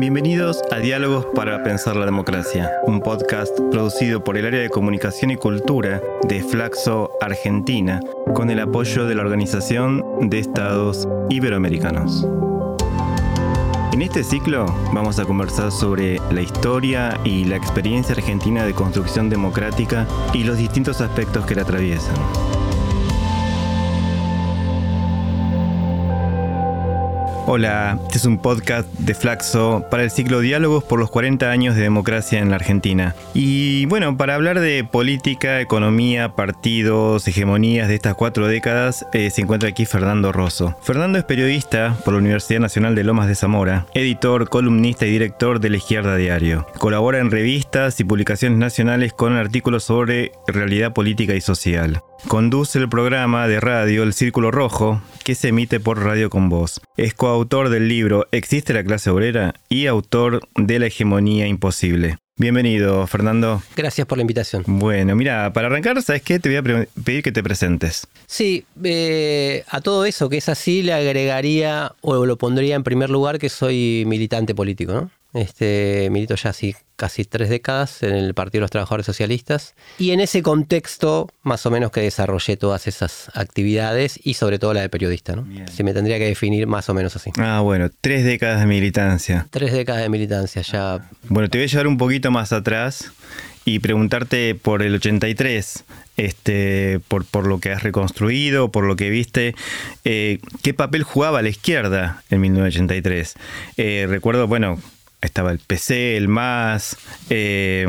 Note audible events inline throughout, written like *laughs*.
Bienvenidos a Diálogos para Pensar la Democracia, un podcast producido por el área de comunicación y cultura de Flaxo Argentina, con el apoyo de la Organización de Estados Iberoamericanos. En este ciclo vamos a conversar sobre la historia y la experiencia argentina de construcción democrática y los distintos aspectos que la atraviesan. Hola, este es un podcast de Flaxo para el ciclo Diálogos por los 40 años de democracia en la Argentina. Y bueno, para hablar de política, economía, partidos, hegemonías de estas cuatro décadas, eh, se encuentra aquí Fernando Rosso. Fernando es periodista por la Universidad Nacional de Lomas de Zamora, editor, columnista y director de La Izquierda Diario. Colabora en revistas y publicaciones nacionales con artículos sobre realidad política y social. Conduce el programa de radio El Círculo Rojo, que se emite por Radio con Voz. Es coautor del libro ¿Existe la clase obrera? y autor de La hegemonía imposible. Bienvenido, Fernando. Gracias por la invitación. Bueno, mira, para arrancar, ¿sabes qué? Te voy a pedir que te presentes. Sí, eh, a todo eso que es así le agregaría o lo pondría en primer lugar que soy militante político, ¿no? Este, milito ya así casi tres décadas en el Partido de los Trabajadores Socialistas y en ese contexto más o menos que desarrollé todas esas actividades y sobre todo la de periodista, ¿no? Se me tendría que definir más o menos así. Ah, bueno, tres décadas de militancia. Tres décadas de militancia ya. Bueno, te voy a llevar un poquito más atrás y preguntarte por el 83, este, por, por lo que has reconstruido, por lo que viste, eh, ¿qué papel jugaba la izquierda en 1983? Eh, recuerdo, bueno, estaba el PC, el MAS, eh,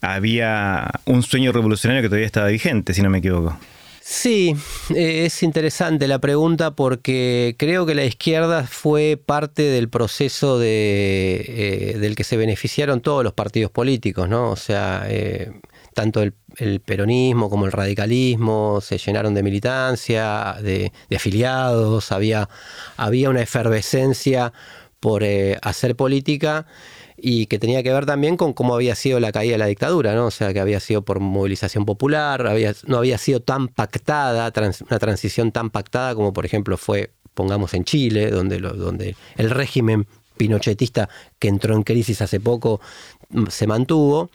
había un sueño revolucionario que todavía estaba vigente, si no me equivoco. Sí, eh, es interesante la pregunta porque creo que la izquierda fue parte del proceso de, eh, del que se beneficiaron todos los partidos políticos, ¿no? O sea, tanto el, peronismo como el radicalismo se llenaron de militancia, de, de afiliados, había, había una efervescencia por eh, hacer política y que tenía que ver también con cómo había sido la caída de la dictadura, ¿no? O sea, que había sido por movilización popular, no había sido tan pactada, una transición tan pactada como por ejemplo fue, pongamos, en Chile, donde, donde el régimen pinochetista que entró en crisis hace poco mm, se mantuvo.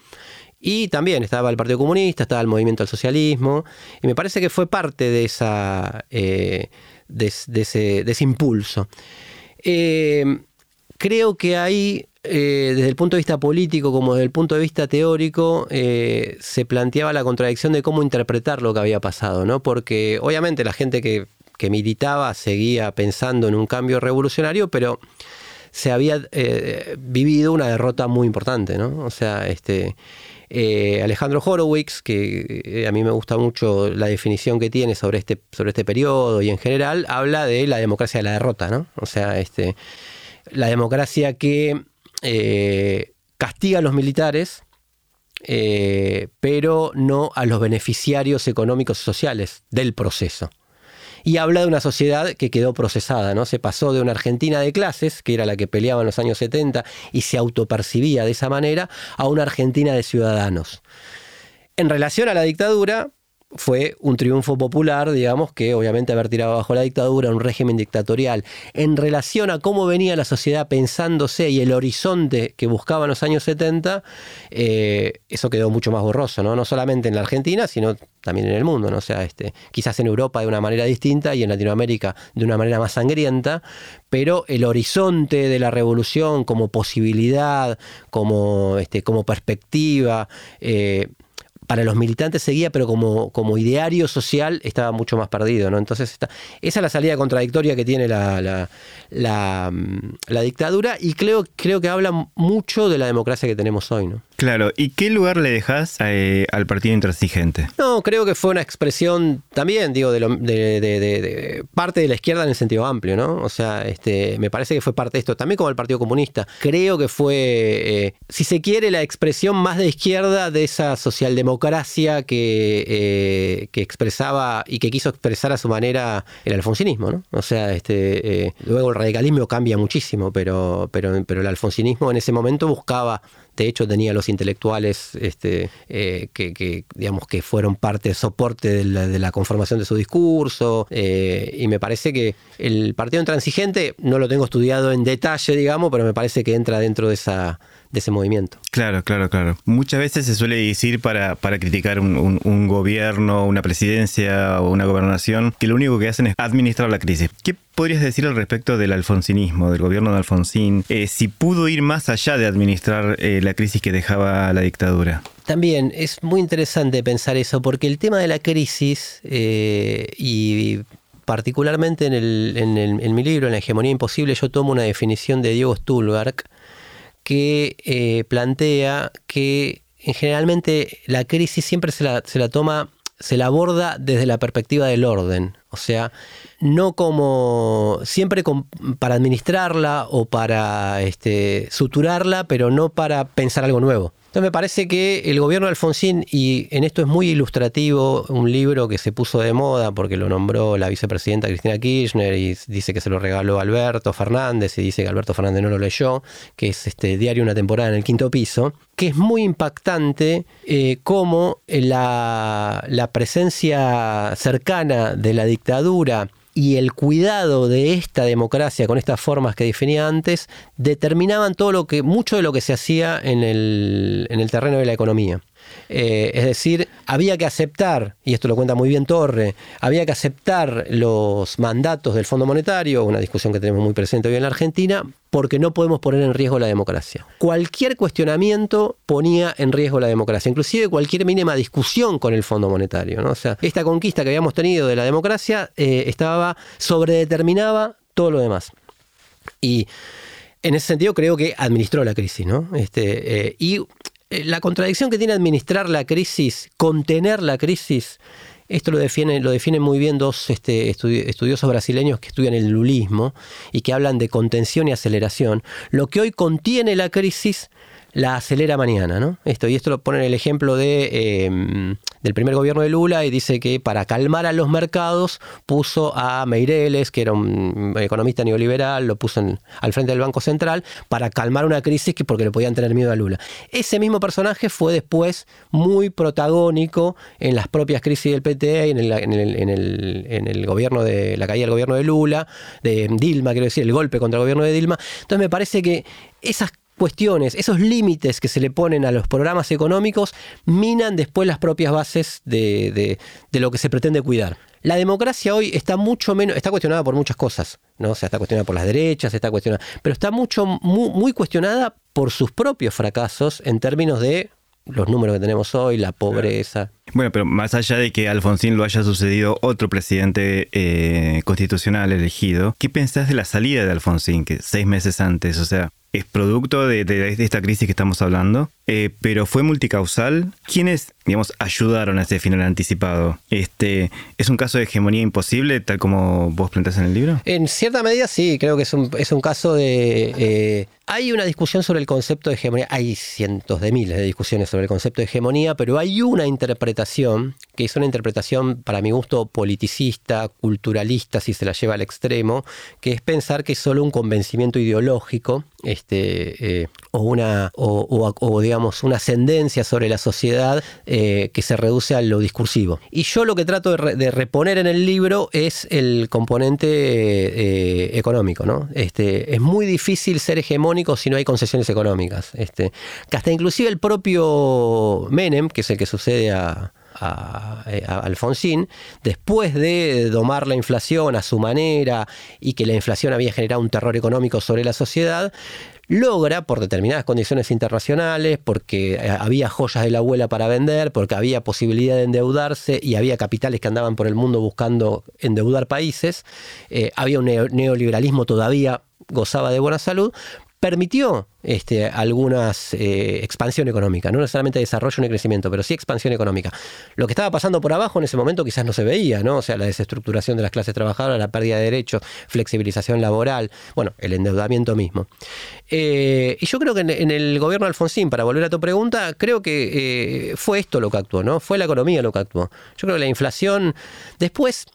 Y también estaba el Partido Comunista, estaba el movimiento del socialismo, y me parece que fue parte de, esa, eh, de, ese, de impulso. Eh, creo que ahí, eh, desde el punto de vista político como desde el punto de vista teórico, eh, se planteaba la contradicción de cómo interpretar lo que había pasado, ¿no? Porque obviamente la gente que, militaba seguía pensando en un cambio revolucionario, pero se había eh, vivido una derrota muy importante, ¿no? O sea, este. Alejandro Horowitz, que a mí me gusta mucho la definición que tiene sobre este, sobre este periodo y en general, habla de la democracia de la derrota, ¿no? O sea, este, la democracia que eh, castiga a los militares, eh, pero no a los beneficiarios económicos y sociales del proceso. Y habla de una sociedad que quedó procesada, ¿no? Se pasó de una Argentina de clases, que era la que peleaba en los años 70 y se autopercibía de esa manera, a una Argentina de ciudadanos. En relación a la dictadura, fue un triunfo popular, digamos, que obviamente haber tirado bajo la dictadura, un régimen dictatorial, en relación a cómo venía la sociedad pensándose y el horizonte que buscaba en los años 70, eh, eso quedó mucho más borroso, ¿no? No solamente en la Argentina, sino también en el mundo, ¿no? Sea, este, quizás en Europa de una manera distinta y en Latinoamérica de una manera más sangrienta, pero el horizonte de la revolución como posibilidad, como, este, como perspectiva, eh, para los militantes seguía, pero como, como ideario social estaba mucho más perdido. ¿no? Entonces, esa es la salida contradictoria que tiene la, la, mm, dictadura y creo, creo que habla mucho de la democracia que tenemos hoy. ¿no? Claro, ¿y qué lugar le dejas eh, al partido intransigente? No, creo que fue una expresión también, digo, de, de, parte de la izquierda en el sentido amplio, ¿no? O sea, este, me parece que fue parte de esto, también como el Partido Comunista. Creo que fue, eh, si se quiere, la expresión más de izquierda de esa socialdemocracia que, eh, que expresaba y que quiso expresar a su manera el alfonsinismo, ¿no? O sea, este, luego el radicalismo cambia muchísimo, pero, pero, pero el alfonsinismo en ese momento buscaba de hecho tenía los intelectuales este, eh, que, digamos, que fueron parte, soporte de la, de la conformación de su discurso, eh, y me parece que el partido intransigente, no lo tengo estudiado en detalle, digamos, pero me parece que entra dentro de esa de ese movimiento. Claro, claro, claro. Muchas veces se suele decir para, para criticar un, gobierno, una presidencia o una gobernación, que lo único que hacen es administrar la crisis. ¿Qué podrías decir al respecto del alfonsinismo, del gobierno de Alfonsín? Eh, si pudo ir más allá de administrar eh, la crisis que dejaba la dictadura. También es muy interesante pensar eso, porque el tema de la crisis eh, y particularmente en, el, en, en, mi libro, en La hegemonía imposible, yo tomo una definición de Diego Stulberg, que eh, plantea que generalmente la crisis siempre se la, se la toma, se la aborda desde la perspectiva del orden. O sea, no como siempre para administrarla o para este, suturarla, pero no para pensar algo nuevo. Entonces me parece que el gobierno de Alfonsín, y en esto es muy ilustrativo, un libro que se puso de moda porque lo nombró la vicepresidenta Cristina Kirchner y dice que se lo regaló Alberto Fernández y dice que Alberto Fernández no lo leyó, que es este Diario Una temporada en el quinto piso, que es muy impactante eh, cómo la, la presencia cercana de la dictadura y el cuidado de esta democracia con estas formas que definía antes determinaban todo lo que, mucho de lo que se hacía en el, en el terreno de la economía. Eh, es decir, había que aceptar, y esto lo cuenta muy bien Torre, había que aceptar los mandatos del Fondo Monetario, una discusión que tenemos muy presente hoy en la Argentina, porque no podemos poner en riesgo la democracia. Cualquier cuestionamiento ponía en riesgo la democracia, inclusive cualquier mínima discusión con el Fondo Monetario. ¿no? O sea, esta conquista que habíamos tenido de la democracia eh, estaba sobredeterminaba todo lo demás. Y en ese sentido creo que administró la crisis, ¿no? Este, eh, y la contradicción que tiene administrar la crisis, contener la crisis, esto lo define, lo definen muy bien dos este, estudiosos brasileños que estudian el lulismo y que hablan de contención y aceleración. Lo que hoy contiene la crisis la acelera mañana, ¿no? Esto, y esto lo ponen el ejemplo de, em, del primer gobierno de Lula y dice que para calmar a los mercados puso a Meireles, que era un economista neoliberal, lo puso al frente del Banco Central para calmar una crisis que porque le podían tener miedo a Lula. Ese mismo personaje fue después muy protagónico en las propias crisis del PT y en el, en el, en el, en el gobierno de la caída del gobierno de Lula, de Dilma, quiero decir, el golpe contra el gobierno de Dilma. Entonces me parece que esas cuestiones, esos límites que se le ponen a los programas económicos, minan después las propias bases de, lo que se pretende cuidar. La democracia hoy está mucho menos, está cuestionada por muchas cosas, ¿no? O sea, está cuestionada por las derechas, está cuestionada, pero está mucho, muy cuestionada por sus propios fracasos en términos de los números que tenemos hoy, la pobreza. Bueno, pero más allá de que Alfonsín lo haya sucedido otro presidente eh, constitucional elegido, ¿qué pensás de la salida de Alfonsín, que seis meses antes, o sea, es producto de, esta crisis que estamos hablando, eh, pero fue multicausal. ¿Quiénes, digamos, ayudaron a ese final anticipado? Este, ¿Es un caso de hegemonía imposible, tal como vos planteás en el libro? En cierta medida sí, creo que es un, es un caso de... Eh, hay una discusión sobre el concepto de hegemonía, hay cientos de miles de discusiones sobre el concepto de hegemonía, pero hay una interpretación, interpretación que es una interpretación para mi gusto politicista, culturalista, si se la lleva al extremo, que es pensar que es solo un convencimiento ideológico, este, eh, o, una, o, digamos, una ascendencia sobre la sociedad eh, que se reduce a lo discursivo. Y yo lo que trato de, reponer en el libro es el componente eh, económico. ¿no? Este, es muy difícil ser hegemónico si no hay concesiones económicas. Este, que hasta inclusive el propio Menem, que es el que sucede a, Alfonsín, después de domar la inflación a su manera y que la inflación había generado un terror económico sobre la sociedad, logra, por determinadas condiciones internacionales, porque eh, había joyas de la abuela para vender, porque había posibilidad de endeudarse y había capitales que andaban por el mundo buscando endeudar países, eh, había un neoliberalismo todavía gozaba de buena salud, permitió este, algunas eh, expansión económica, no necesariamente desarrollo ni crecimiento, pero sí expansión económica. Lo que estaba pasando por abajo en ese momento quizás no se veía, ¿no? O sea, la desestructuración de las clases trabajadoras, la pérdida de derechos, flexibilización laboral, bueno, el endeudamiento mismo. Eh, y yo creo que en, el gobierno Alfonsín, para volver a tu pregunta, creo que eh, fue esto lo que actuó, ¿no? Fue la economía lo que actuó. Yo creo que la inflación, después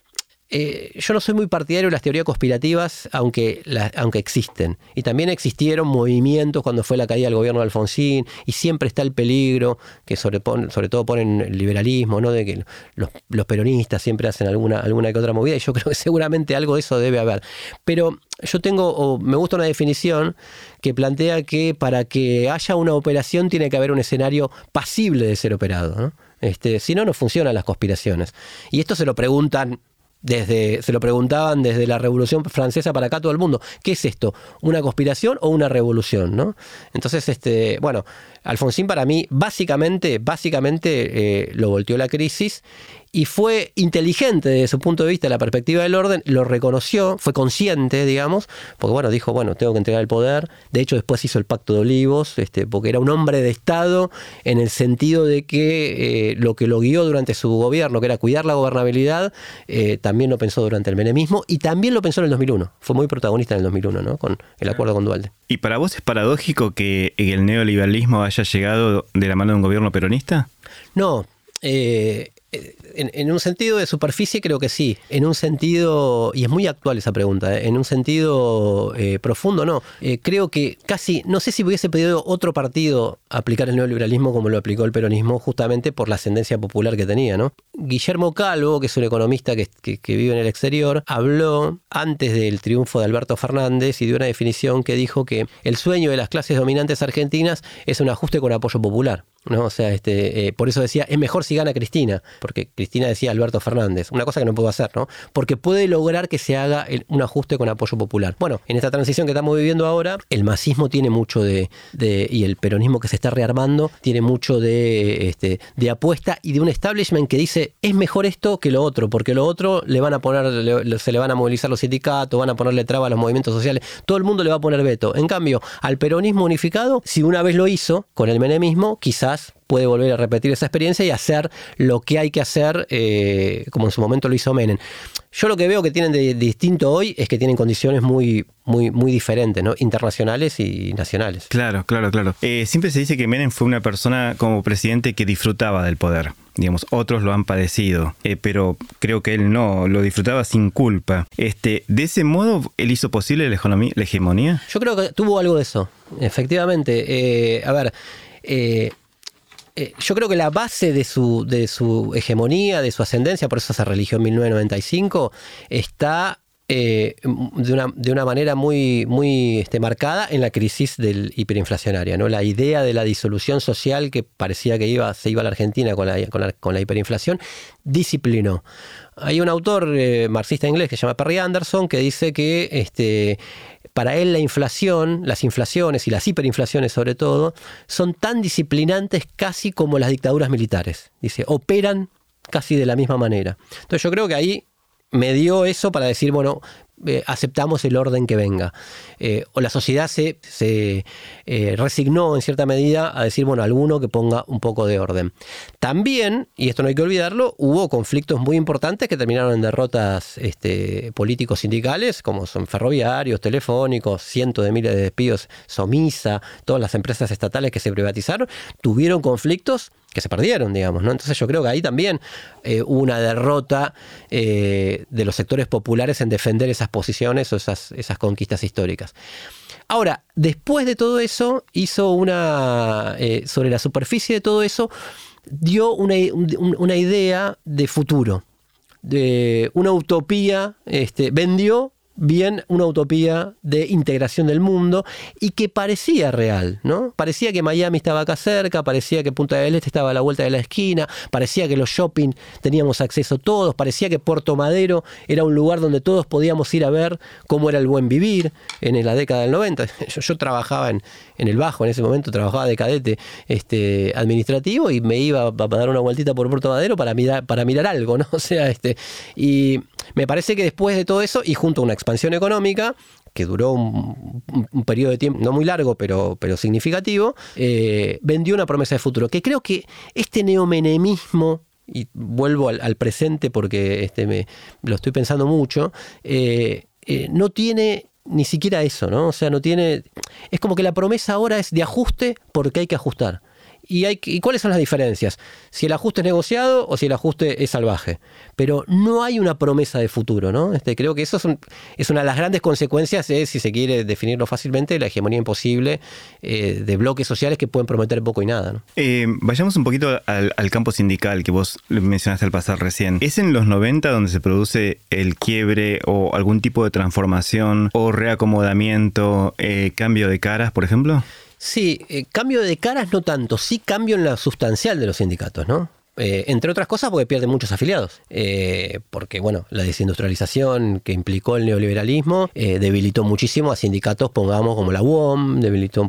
eh, yo no soy muy partidario de las teorías conspirativas, aunque, aunque existen. Y también existieron movimientos cuando fue la caída del gobierno de Alfonsín, y siempre está el peligro, que sobre, todo ponen el liberalismo, ¿no? de que los, peronistas siempre hacen alguna, alguna que otra movida, y yo *laughs* creo que seguramente algo de eso debe haber. Pero yo tengo, o me gusta una definición que plantea que para que haya una operación tiene que haber un escenario pasible de ser operado. Este, si no, no funcionan las conspiraciones. Y esto se lo preguntan desde, se lo preguntaban desde la Revolución Francesa para acá todo el mundo. ¿Qué es esto? ¿Una conspiración o una revolución? ¿no? Entonces, este, bueno, Alfonsín para mí básicamente, básicamente eh, lo volteó la crisis y fue inteligente desde su punto de vista, la perspectiva del orden, lo reconoció, fue consciente, digamos, porque bueno, dijo, bueno, tengo que entregar el poder. De hecho, después hizo el Pacto de Olivos, este, porque era un hombre de Estado en el sentido de que eh, lo que lo guió durante su gobierno, que era cuidar la gobernabilidad, eh, también lo pensó durante el menemismo y también lo pensó en el 2001. Fue muy protagonista en el 2001, ¿no? Con el acuerdo con Dualde. ¿Y para vos es paradójico que el neoliberalismo haya llegado de la mano de un gobierno peronista? No. Eh, en, un sentido de superficie creo que sí. En un sentido, y es muy actual esa pregunta, ¿eh? en un sentido eh, profundo no. Eh, creo que casi, no sé si hubiese pedido otro partido aplicar el neoliberalismo como lo aplicó el peronismo, justamente por la ascendencia popular que tenía. ¿no? Guillermo Calvo, que es un economista que vive en el exterior, habló antes del triunfo de Alberto Fernández y dio una definición que dijo que el sueño de las clases dominantes argentinas es un ajuste con apoyo popular. ¿No? O sea, este, eh, por eso decía, es mejor si gana Cristina, porque Cristina decía Alberto Fernández, una cosa que no puedo hacer, ¿no? Porque puede lograr que se haga un ajuste con apoyo popular. Bueno, en esta transición que estamos viviendo ahora, el masismo tiene mucho de, y el peronismo que se está rearmando tiene mucho de, este, de apuesta y de un establishment que dice, es mejor esto que lo otro, porque lo otro le van a poner, se le van a movilizar los sindicatos, van a ponerle traba a los movimientos sociales, todo el mundo le va a poner veto. En cambio, al peronismo unificado, si una vez lo hizo con el menemismo, quizás puede volver a repetir esa experiencia y hacer lo que hay que hacer, eh, como en su momento lo hizo Menem. Yo lo que veo que tienen de distinto hoy es que tienen condiciones muy, muy, muy diferentes, ¿no? internacionales y nacionales. Claro, claro, claro. Eh, siempre se dice que Menem fue una persona como presidente que disfrutaba del poder. Digamos, otros lo han padecido, eh, pero creo que él no, lo disfrutaba sin culpa. Este, ¿De ese modo él hizo posible la, hegemonía? Yo creo que tuvo algo de eso, efectivamente. a ver, eh, yo creo que la base de su, de su hegemonía, de su ascendencia, por eso se religió en 1995, está eh, de, una, de, una, manera muy, muy este, marcada en la crisis del hiperinflacionaria. ¿no? La idea de la disolución social que parecía que iba, se iba a la Argentina con la, con la, hiperinflación, disciplinó. Hay un autor eh, marxista inglés que se llama Perry Anderson que dice que este, para él la inflación, las inflaciones y las hiperinflaciones sobre todo, son tan disciplinantes casi como las dictaduras militares. Dice, operan casi de la misma manera. Entonces yo creo que ahí me dio eso para decir, bueno, eh, aceptamos el orden que venga. Eh, o la sociedad se, se eh, resignó en cierta medida a decir, bueno, alguno que ponga un poco de orden. También, y esto no hay que olvidarlo, hubo conflictos muy importantes que terminaron en derrotas este, políticos sindicales, como son ferroviarios, telefónicos, cientos de miles de despidos, Somisa, todas las empresas estatales que se privatizaron, tuvieron conflictos que se perdieron, digamos, ¿no? Entonces yo creo que ahí también eh, hubo una derrota eh, de los sectores populares en defender esas posiciones o esas, esas conquistas históricas. Ahora, después de todo eso, hizo una, eh, sobre la superficie de todo eso, dio una, una idea de futuro, de una utopía, este, vendió bien una utopía de integración del mundo y que parecía real, ¿no? Parecía que Miami estaba acá cerca, parecía que Punta del Este estaba a la vuelta de la esquina, parecía que los shopping teníamos acceso todos, parecía que Puerto Madero era un lugar donde todos podíamos ir a ver cómo era el buen vivir en la década del 90. *laughs* Yo, trabajaba en, en, el Bajo en ese momento, trabajaba de cadete este, administrativo y me iba a, dar una vueltita por Puerto Madero para mirar, para mirar algo, ¿no? *laughs* O sea, este, y me parece que después de todo eso y junto a una expansión económica, que duró un, periodo de tiempo no muy largo, pero, pero significativo, eh, vendió una promesa de futuro. Que creo que este neomenemismo, y vuelvo al, presente porque este me, lo estoy pensando mucho, eh, eh, no tiene ni siquiera eso, ¿no? O sea, no tiene. Es como que la promesa ahora es de ajuste porque hay que ajustar. ¿Y, hay, ¿Y cuáles son las diferencias? Si el ajuste es negociado o si el ajuste es salvaje. Pero no hay una promesa de futuro, ¿no? Este, creo que eso es, una de las grandes consecuencias, de, si se quiere definirlo fácilmente, la hegemonía imposible eh, de bloques sociales que pueden prometer poco y nada. Eh, vayamos un poquito al, campo sindical que vos mencionaste al pasar recién. ¿Es en los 90 donde se produce el quiebre o algún tipo de transformación o reacomodamiento, eh, cambio de caras, por ejemplo? Sí, eh, cambio de caras no tanto, sí cambio en la sustancial de los sindicatos, ¿no? Eh, entre otras cosas porque pierde muchos afiliados. Eh, porque, bueno, la desindustrialización que implicó el neoliberalismo eh, debilitó muchísimo a sindicatos, pongamos, como la UOM, debilitó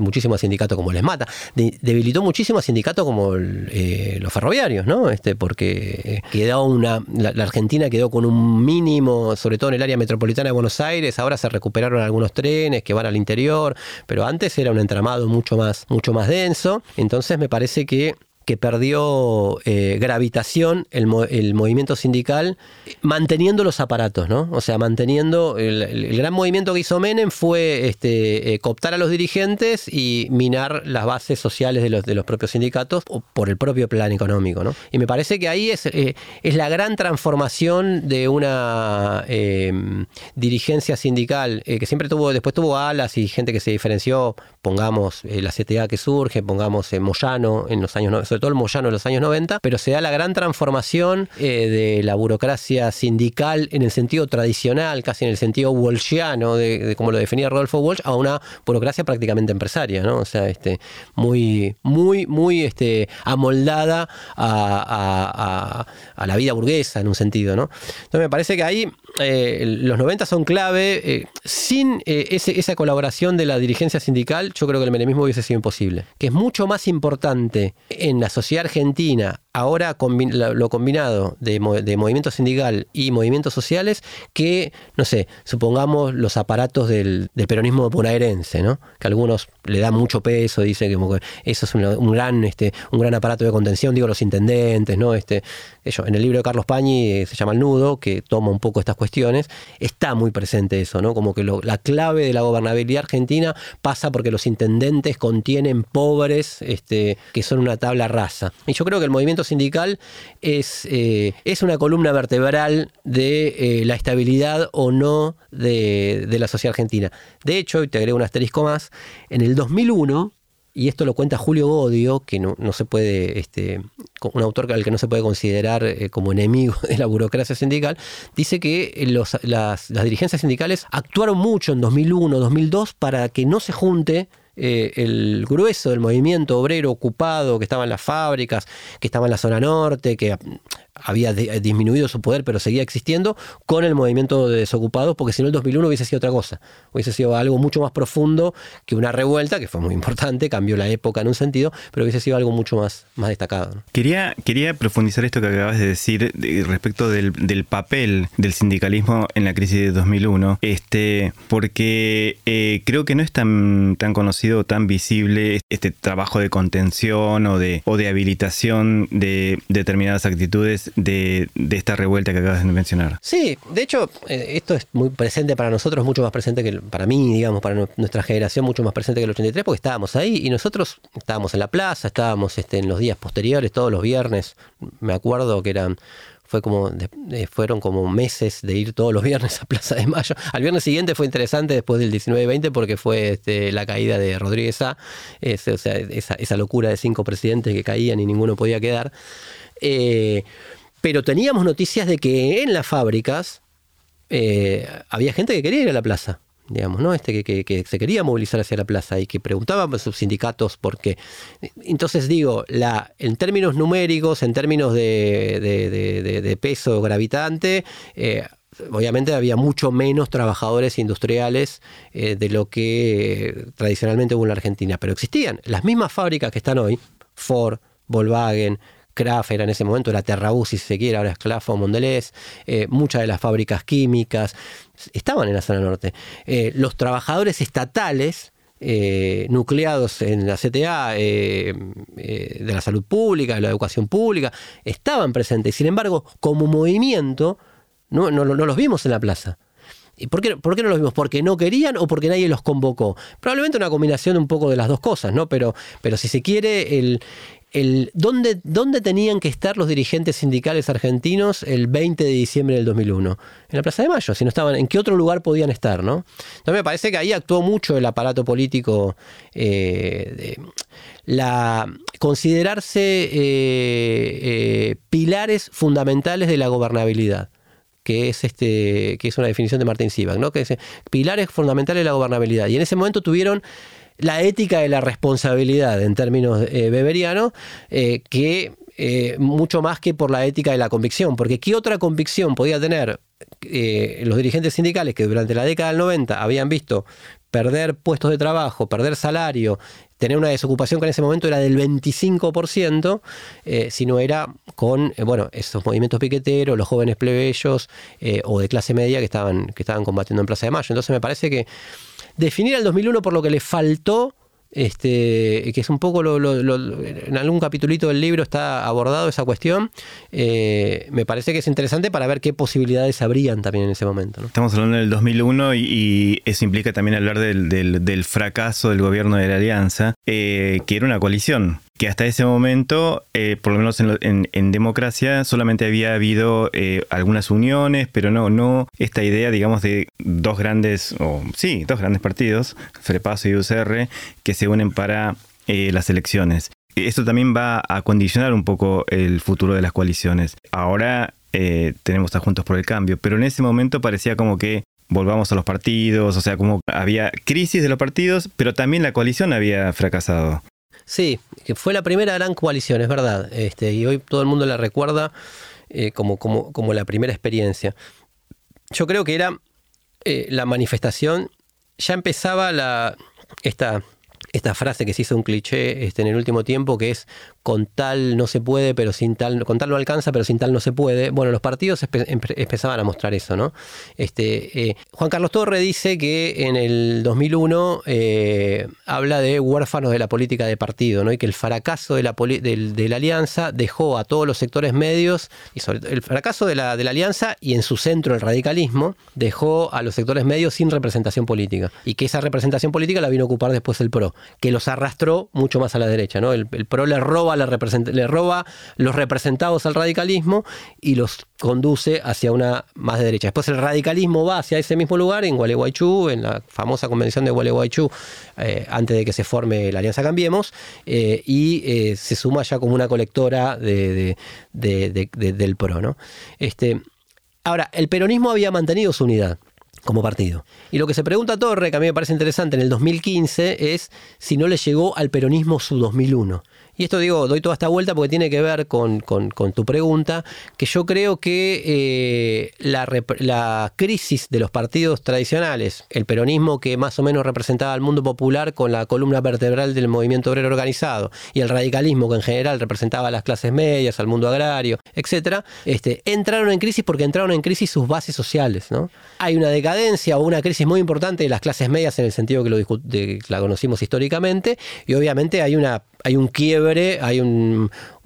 muchísimo a sindicatos como Les Mata, debilitó muchísimo a sindicatos como los ferroviarios, ¿no? Este, porque quedó una. La, Argentina quedó con un mínimo, sobre todo en el área metropolitana de Buenos Aires, ahora se recuperaron algunos trenes que van al interior, pero antes era un entramado mucho más, mucho más denso. Entonces me parece que que perdió eh, gravitación el, movimiento sindical manteniendo los aparatos, ¿no? O sea, manteniendo el, gran movimiento que hizo Menem fue este, eh, cooptar a los dirigentes y minar las bases sociales de los, de los propios sindicatos por el propio plan económico, ¿no? Y me parece que ahí es, eh, es la gran transformación de una em, dirigencia sindical que siempre tuvo, después tuvo alas y gente que se diferenció, pongamos la CTA que surge, pongamos Moyano en los años 90 todo el Moyano en los años 90, pero se da la gran transformación eh, de la burocracia sindical en el sentido tradicional, casi en el sentido walshiano, de, como lo definía Rodolfo Walsh, a una burocracia prácticamente empresaria, ¿no? O sea, este, muy, muy, muy este, amoldada a, la vida burguesa en un sentido, ¿no? Entonces me parece que ahí eh, los 90 son clave. Eh, sin esa colaboración de la dirigencia sindical, yo creo que el menemismo hubiese sido imposible. Que es mucho más importante en la sociedad argentina, ahora lo combinado de, movimiento sindical y movimientos sociales, que, no sé, supongamos los aparatos del, peronismo bonaerense, ¿no? que algunos le dan mucho peso, dicen que, eso es un, gran, este, un gran aparato de contención, digo los intendentes, ¿no? Este, en el libro de Carlos Pañi eh, se llama El Nudo, que toma un poco estas cuestiones, está muy presente eso, ¿no? Como que la clave de la gobernabilidad argentina pasa porque los intendentes contienen pobres este, que son una tabla rasa. Y yo creo que el movimiento sindical es, eh, es una columna vertebral de eh, la estabilidad o no de, la sociedad argentina. De hecho, y te agrego un asterisco más, en el 2001 y esto lo cuenta Julio Godio, que no, se puede, este, un autor al que no se puede considerar eh, como enemigo *laughs* de la burocracia sindical, dice que las, las, dirigencias sindicales actuaron mucho en 2001, 2002 para que no se junte eh, el grueso del movimiento obrero ocupado que estaba en las fábricas, que estaba en la zona norte, que había disminuido su poder, pero seguía existiendo, con el movimiento de desocupados, porque si no el 2001 hubiese sido otra cosa, hubiese sido algo mucho más profundo que una revuelta, que fue muy *laughs* importante, cambió la época en un sentido, pero hubiese sido algo mucho más, más destacado. Quería, quería profundizar esto que acabas de decir respecto del, papel del sindicalismo en la crisis de 2001, este, porque eh, creo que no es tan, tan conocido, tan visible este trabajo de contención o de, o de habilitación de determinadas actitudes de, esta revuelta que acabas de mencionar. Sí, de hecho, eh, esto es muy presente para nosotros, mucho más presente que para mí, digamos, para nuestra generación, mucho más presente que el 83, porque estábamos ahí y nosotros estábamos en la plaza, estábamos este, en los días posteriores, todos los viernes, me acuerdo que eran fue como fueron como meses de ir todos los viernes a Plaza de Mayo. Al viernes siguiente fue interesante después del 19-20 porque fue este, la caída de Rodríguez A, o sea, esa, locura de cinco presidentes que caían y ninguno podía quedar. Eh, pero teníamos noticias de que en las fábricas eh, había gente que quería ir a la plaza, digamos, ¿no? Este, que, se quería movilizar hacia la plaza y que preguntaban a sus sindicatos por qué. Entonces digo, en términos numéricos, en términos de, peso gravitante, eh, obviamente había mucho menos trabajadores industriales de lo que tradicionalmente hubo en la Argentina, pero existían las mismas fábricas que están hoy, Ford, Volkswagen, Kraft era en ese momento, era Terrabus si se quiere, ahora es Clafo Mondelez, eh, muchas de las fábricas químicas estaban en la zona norte. Eh, los trabajadores estatales, eh, nucleados en la CTA de la salud pública, de la educación pública, estaban presentes. Sin embargo, como movimiento, no, no, no los vimos en la plaza. ¿Y por qué, por qué no los vimos? ¿Porque no querían o porque nadie los convocó? Probablemente una combinación un poco de las dos cosas, ¿no? Pero, pero si se quiere, el, el, ¿dónde, ¿dónde, tenían que estar los dirigentes sindicales argentinos el 20 de diciembre del 2001? En la Plaza de Mayo, si no estaban, ¿en qué otro lugar podían estar? ¿no? Entonces me parece que ahí actuó mucho el aparato político, eh, la, considerarse eh, eh, pilares fundamentales de la gobernabilidad que es este que es una definición de Martín Sivak, ¿no? que es pilares fundamentales de la gobernabilidad. Y en ese momento tuvieron la ética de la responsabilidad en términos eh, beberianos, eh, que eh, mucho más que por la ética de la convicción, porque ¿qué otra convicción podía tener los dirigentes sindicales que durante la década del 90 habían visto perder puestos de trabajo, perder salario, tener una desocupación que en ese momento era del 25%, si no era con bueno, esos movimientos piqueteros, los jóvenes plebeyos o de clase media que estaban, que estaban combatiendo en Plaza de Mayo. Entonces me parece que definir al 2001 por lo que le faltó este, que es un poco lo, en algún capitulito del libro está abordado esa cuestión, eh, me parece que es interesante para ver qué posibilidades habrían también en ese momento. Estamos hablando del 2001 y, eso implica también hablar del, fracaso del gobierno de la Alianza, eh, que era una coalición que hasta ese momento, eh, por lo menos en, democracia, solamente había habido algunas uniones, pero no, no esta idea, digamos, de dos grandes, o sí, dos grandes partidos, Frepaso y UCR, que se unen para eh, las elecciones. Esto también va a condicionar un poco el futuro de las coaliciones. Ahora eh, tenemos a Juntos por el Cambio, pero en ese momento parecía como que volvamos a los partidos, o sea, como había crisis de los partidos, pero también la coalición había fracasado. Sí, fue la primera gran coalición, es verdad, este, y hoy todo el mundo la recuerda eh, como, como, como, la primera experiencia. Yo creo que era la manifestación, ya empezaba la, esta esta frase que se hizo un cliché este, en el último tiempo, que es con tal no se puede, pero sin tal, con tal no alcanza, pero sin tal no se puede. Bueno, los partidos empezaban a mostrar eso, ¿no? Este, eh, Juan Carlos Torre dice que en el 2001 eh, habla de huérfanos de la política de partido, ¿no? Y que el fracaso de la, de, alianza dejó a todos los sectores medios, y sobre el fracaso de la, de alianza y en su centro el radicalismo, dejó a los sectores medios sin representación política. Y que esa representación política la vino a ocupar después el PRO, que los arrastró mucho más a la derecha, ¿no? el PRO le roba le, roba los representados al radicalismo y los conduce hacia una más de derecha. Después el radicalismo va hacia ese mismo lugar en Gualeguaychú, en la famosa convención de Gualeguaychú, eh, antes de que se forme la Alianza Cambiemos, eh, y eh, se suma ya como una colectora de, del PRO. Este, ahora, el peronismo había mantenido su unidad como partido. Y lo que se pregunta Torre, que a mí me parece interesante en el 2015, es si no le llegó al peronismo su 2001. Y esto digo, doy toda esta vuelta porque tiene que ver con, tu pregunta, que yo creo que eh, la, crisis de los partidos tradicionales, el peronismo que más o menos representaba al mundo popular con la columna vertebral del movimiento obrero organizado, y el radicalismo que en general representaba a las clases medias, al mundo agrario, etcétera, este, entraron en crisis porque entraron en crisis sus bases sociales. Hay una decadencia o una crisis muy importante de las clases medias en el sentido que la conocimos históricamente, y obviamente hay una hay un quiebre, hay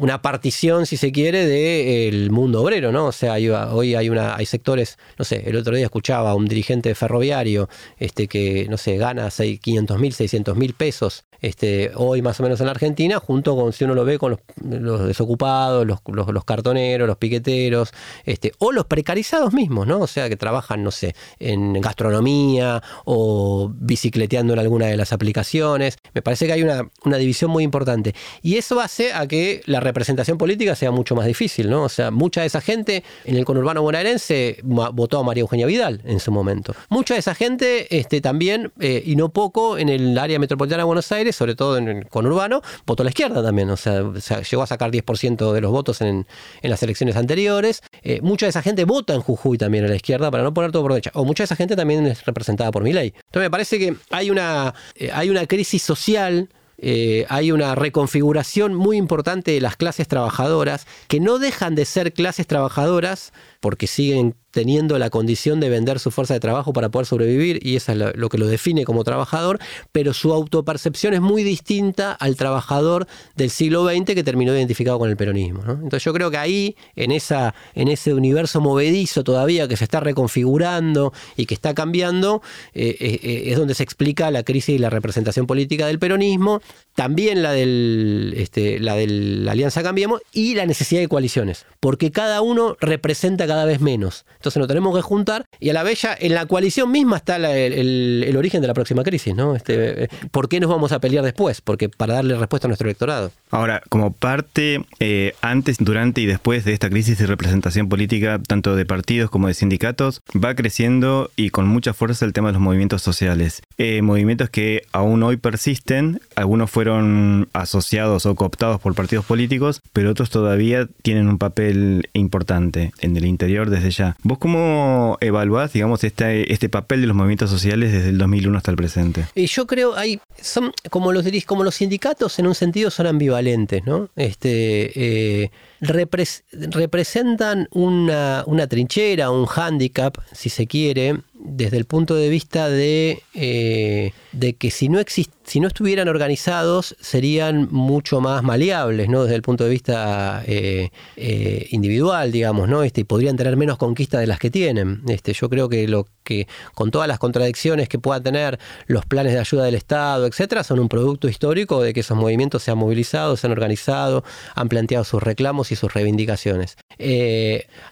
una partición, si se quiere, del mundo obrero, ¿no? O sea, hoy hay una, hay sectores, no sé, el otro día escuchaba a un dirigente ferroviario este, que, no sé, gana 500 mil, 600 mil pesos este, hoy más o menos en la Argentina, junto con, si uno lo ve, con los, desocupados, los, cartoneros, los piqueteros, este, o los precarizados mismos, ¿no? O sea, que trabajan, no sé, en gastronomía o bicicleteando en alguna de las aplicaciones. Me parece que hay una, una división muy importante. Y eso hace a que la representación política sea mucho más difícil, ¿no? O sea, mucha de esa gente en el conurbano bonaerense votó a María Eugenia Vidal en su momento. Mucha de esa gente este, también, eh, y no poco, en el área metropolitana de Buenos Aires, sobre todo en el conurbano, votó a la izquierda también. O sea, llegó a sacar 10% de los votos en, las elecciones anteriores. Eh, mucha de esa gente vota en Jujuy también a la izquierda, para no poner todo por derecha. O mucha de esa gente también es representada por mi ley. Entonces me parece que hay una, eh, hay una crisis social eh, hay una reconfiguración muy importante de las clases trabajadoras que no dejan de ser clases trabajadoras porque siguen teniendo la condición de vender su fuerza de trabajo para poder sobrevivir, y eso es lo, que lo define como trabajador, pero su autopercepción es muy distinta al trabajador del siglo XX que terminó identificado con el peronismo. Entonces yo creo que ahí, en, esa, en ese universo movedizo todavía que se está reconfigurando y que está cambiando, eh, eh, eh, es donde se explica la crisis y la representación política del peronismo, también la, del, este, la de la Alianza Cambiemos y la necesidad de coaliciones, porque cada uno representa cada vez menos. Entonces nos tenemos que juntar y a la vez en la coalición misma está el, origen de la próxima crisis, ¿no? Este, ¿Por qué nos vamos a pelear después? Porque para darle respuesta a nuestro electorado. Ahora, como parte eh, antes, durante y después de esta crisis de representación política, tanto de partidos como de sindicatos, va creciendo y con mucha fuerza el tema de los movimientos sociales. Eh, movimientos que aún hoy persisten, algunos fueron asociados o cooptados por partidos políticos, pero otros todavía tienen un papel importante en el desde ya. ¿Vos cómo evaluás, digamos, este, este papel de los movimientos sociales desde el 2001 hasta el presente? Yo creo, hay, son como los, como los sindicatos en un sentido son ambivalentes, ¿no? Este, eh, representan una, una trinchera, un hándicap, si se quiere, desde el punto de vista de, eh, de que si no, si no estuvieran organizados serían mucho más maleables, ¿no? desde el punto de vista eh, eh, individual, digamos, ¿no? este, y podrían tener menos conquista de las que tienen. Este, yo creo que lo que con todas las contradicciones que puedan tener los planes de ayuda del Estado, etcétera, son un producto histórico de que esos movimientos se han movilizado, se han organizado, han planteado sus reclamos y sus reivindicaciones.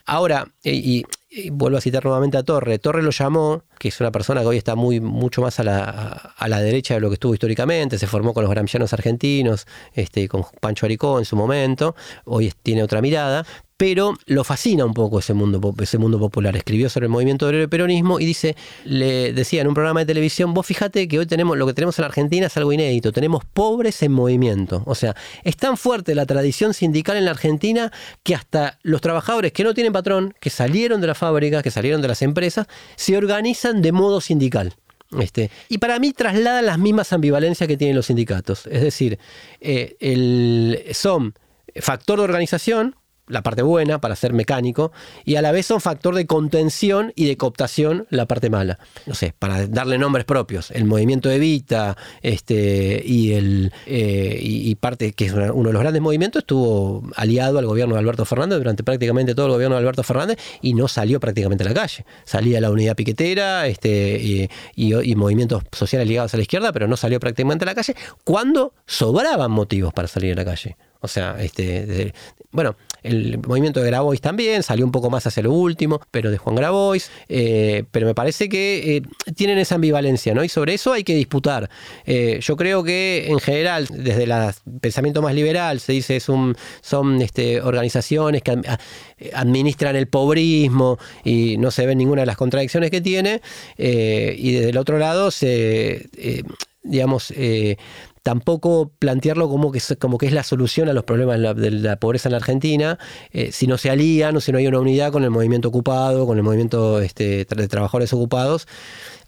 ahora, y, vuelvo a citar nuevamente a Torre. Torre lo llamó, que es una persona que hoy está muy, mucho más a la, a la derecha de lo que estuvo históricamente, se formó con los gramscianos argentinos, este, con Pancho Aricó en su momento, hoy tiene otra mirada, pero lo fascina un poco ese mundo, ese mundo popular. Escribió sobre el movimiento del peronismo y dice, le decía en un programa de televisión, vos fíjate que hoy tenemos, lo que tenemos en Argentina es algo inédito, tenemos pobres en movimiento. O sea, es tan fuerte la tradición sindical en la Argentina que hasta los trabajadores que no tienen patrón, que salieron de la fábrica, que salieron de las empresas, se organizan de modo sindical. Este, y para mí trasladan las mismas ambivalencias que tienen los sindicatos. Es decir, eh, el, son factor de organización, la parte buena para ser mecánico, y a la vez son factor de contención y de cooptación la parte mala. No sé, para darle nombres propios, el movimiento Evita este, y, el, eh, y, parte que es uno de los grandes movimientos, estuvo aliado al gobierno de Alberto Fernández durante prácticamente todo el gobierno de Alberto Fernández y no salió prácticamente a la calle. Salía la unidad piquetera este, y, y movimientos sociales ligados a la izquierda, pero no salió prácticamente a la calle cuando sobraban motivos para salir a la calle. O sea, este, bueno, el movimiento de Grabois también salió un poco más hacia lo último, pero de Juan Grabois. Eh, pero me parece que eh, tienen esa ambivalencia, ¿no? Y sobre eso hay que disputar. Eh, yo creo que en general, desde el pensamiento más liberal, se dice es un, son este, organizaciones que administran el pobrismo y no se ven ninguna de las contradicciones que tiene. y desde el otro lado se digamos, tampoco plantearlo como que, como que es la solución a los problemas de la, pobreza en la Argentina, eh, si no se alían o si no hay una unidad con el movimiento ocupado, con el movimiento este, de trabajadores ocupados.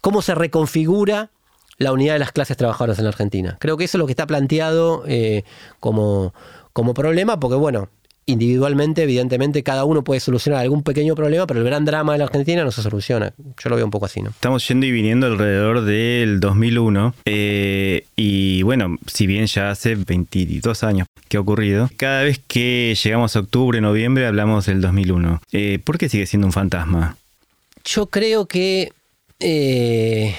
¿Cómo se reconfigura la unidad de las clases trabajadoras en la Argentina? Creo que eso es lo que está planteado eh, como, como problema, porque bueno, individualmente, evidentemente, cada uno puede solucionar algún pequeño problema, pero el gran drama de la Argentina no se soluciona. Yo lo veo un poco así, ¿no? Estamos yendo y viniendo alrededor del 2001 eh, y bueno, si bien ya hace 22 años que ha ocurrido, cada vez que llegamos a octubre, noviembre, hablamos del 2001. Eh, ¿Por qué sigue siendo un fantasma? Yo creo que... Eh,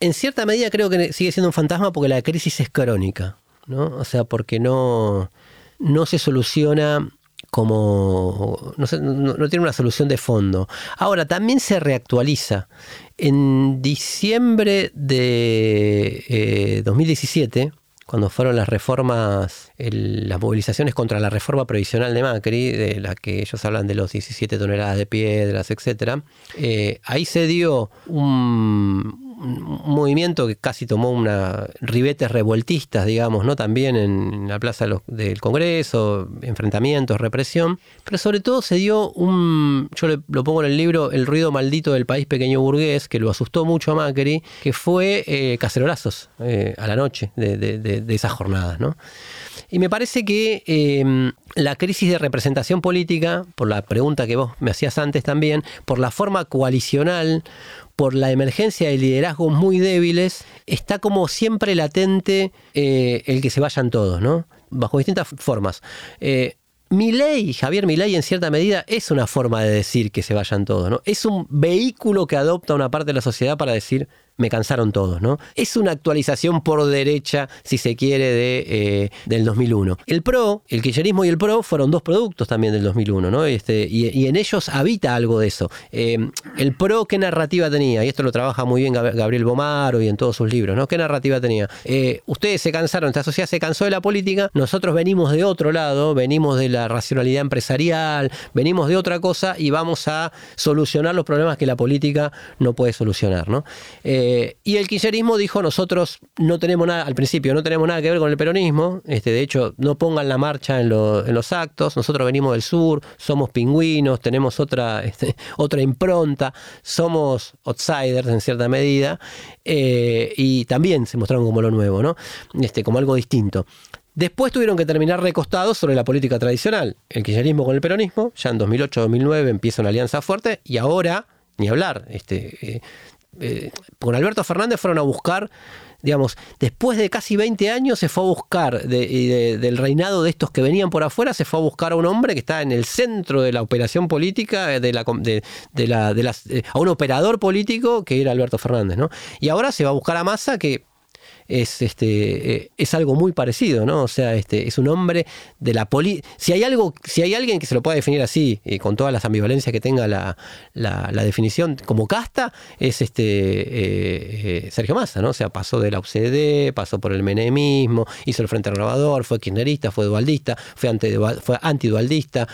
en cierta medida creo que sigue siendo un fantasma porque la crisis es crónica, ¿no? O sea, porque no no se soluciona como no, tiene una solución de fondo. Ahora, también se reactualiza. En diciembre de 2017, eh, cuando fueron las reformas, las movilizaciones contra la reforma previsional de Macri, de la que ellos hablan de los 17 toneladas de piedras, etc., eh, ahí se dio un, un movimiento que casi tomó una ribetes revueltistas, digamos, ¿no? También en la plaza del Congreso, enfrentamientos, represión, pero sobre todo se dio un, yo lo pongo en el libro, el ruido maldito del país pequeño burgués, que lo asustó mucho a Macri, que fue eh, eh, a la noche de, de, de esas jornadas, ¿no? Y me parece que em, la crisis de representación política, por la pregunta que vos me hacías antes también, por la forma coalicional, por la emergencia de liderazgos muy débiles, está como siempre latente eh, el que se vayan todos, ¿no? Bajo distintas formas. Eh, Milei, Javier Milei en cierta medida es una forma de decir que se vayan todos, ¿no? Es un vehículo que adopta una parte de la sociedad para decir me cansaron todos, ¿no? Es una actualización por derecha, si se quiere, de, eh, del 2001. El PRO, el kirchnerismo y el PRO fueron dos productos también del 2001, ¿no? Este, y, en ellos habita algo de eso. Eh, el PRO, ¿qué narrativa tenía? Y esto lo trabaja muy bien Gabriel Bomaro y en todos sus libros, ¿no? ¿Qué narrativa tenía? Eh, ustedes se cansaron, esta sociedad se cansó de la política, nosotros venimos de otro lado, venimos de la racionalidad empresarial, venimos de otra cosa y vamos a solucionar los problemas que la política no puede solucionar, ¿no? Eh, y el kirchnerismo dijo, nosotros no tenemos nada, al principio no tenemos nada que ver con el peronismo, este, de hecho no pongan la marcha en, los actos, nosotros venimos del sur, somos pingüinos, tenemos otra, este, *laughs* otra impronta, somos outsiders en cierta medida, eh, y también se mostraron como lo nuevo, ¿no? este, como algo distinto. Después tuvieron que terminar recostados sobre la política tradicional. El kirchnerismo con el peronismo, ya en 2008-2009 empieza una alianza fuerte y ahora, ni hablar, este, eh, eh, con Alberto Fernández fueron a buscar, digamos, después de casi 20 años se fue a buscar del reinado de estos que venían por afuera, se fue a buscar a un hombre que está en el centro de la operación política, de la, de, la, de eh, a un operador político que era Alberto Fernández, ¿no? Y ahora se va a buscar a Massa que es, este, eh, es algo muy parecido, ¿no? O sea, este, es un hombre de la poli si hay algo, si hay alguien que se lo pueda definir así, y con todas las ambivalencias que tenga la, definición como casta, es este eh, eh, Sergio Massa, ¿no? O sea, pasó de la UCD, pasó por el menemismo, hizo el Frente Renovador, fue kirchnerista, fue dualdista, fue, anti, fue antidualdista,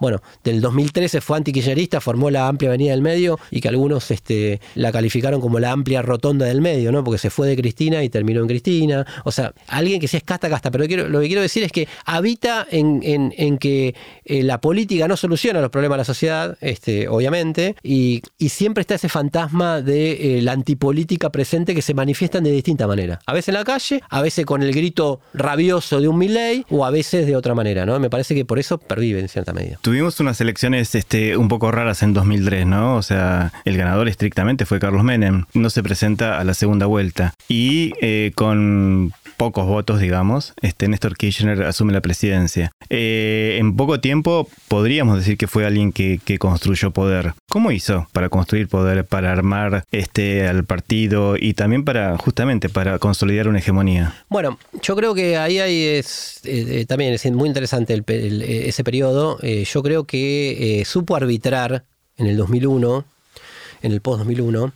bueno, del 2013 fue antikirchnerista, formó la amplia avenida del medio y que algunos este, la calificaron como la amplia rotonda del medio, ¿no? Porque se fue de Cristina y terminó en Cristina. O sea, alguien que sea casta, casta. Pero lo que quiero decir es que habita en, que eh, la política no soluciona los problemas de la sociedad, este, obviamente, y, siempre está ese fantasma de eh, la antipolítica presente que se manifiestan de distinta manera. A veces en la calle, a veces con el grito rabioso de un Milley o a veces de otra manera, ¿no? Me parece que por eso pervive en cierta medida. Tuvimos unas elecciones este, un poco raras en 2003, ¿no? O sea, el ganador estrictamente fue Carlos Menem. No se presenta a la segunda vuelta. Y eh, con pocos votos, digamos, este, Néstor Kirchner asume la presidencia. Eh, en poco tiempo podríamos decir que fue alguien que, construyó poder. ¿Cómo hizo para construir poder, para armar este, al partido y también para, justamente, para consolidar una hegemonía? Bueno, yo creo que ahí hay es, eh, también es muy interesante ese periodo. yo yo creo que eh, supo arbitrar en el 2001, en el post-2001,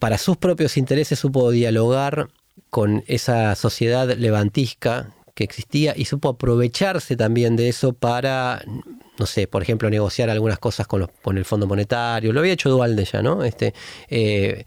para sus propios intereses supo dialogar con esa sociedad levantisca que existía y supo aprovecharse también de eso para no sé, por ejemplo, negociar algunas cosas con, los, con el Fondo Monetario. Lo había hecho Dualde ya, ¿no? Este, eh,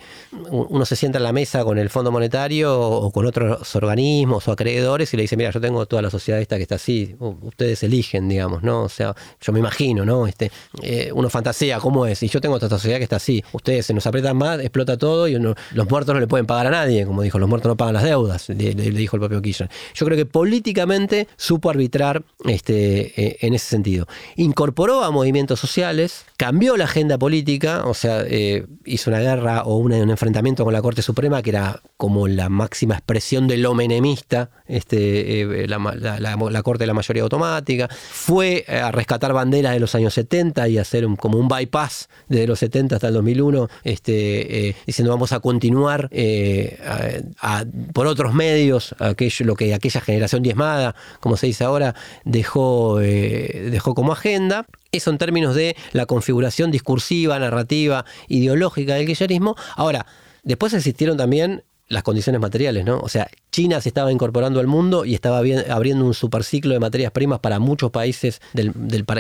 uno se sienta en la mesa con el Fondo Monetario o con otros organismos o acreedores y le dice, mira, yo tengo toda la sociedad esta que está así, ustedes eligen, digamos, ¿no? O sea, yo me imagino, ¿no? Este, eh, uno fantasea cómo es, y yo tengo esta sociedad que está así, ustedes se nos aprietan más, explota todo y los muertos no le pueden pagar a nadie, como dijo, los muertos no pagan las deudas, le, dijo el propio Kirchner. Yo creo que políticamente supo arbitrar este, eh, en ese sentido incorporó a movimientos sociales, cambió la agenda política, o sea, eh, hizo una guerra o un, enfrentamiento con la Corte Suprema que era como la máxima expresión de lo menemista, este, eh, la, Corte de la mayoría automática, fue a rescatar banderas de los años 70 y hacer como un bypass desde los 70 hasta el 2001, este, eh, diciendo vamos a continuar por otros medios aquello, lo que aquella generación diezmada, como se dice ahora, dejó, dejó como agenda eso en términos de la configuración discursiva, narrativa, ideológica del kirchnerismo. Ahora, después existieron también las condiciones materiales, ¿no? O sea, China se estaba incorporando al mundo y estaba abriendo un superciclo de materias primas para muchos países del,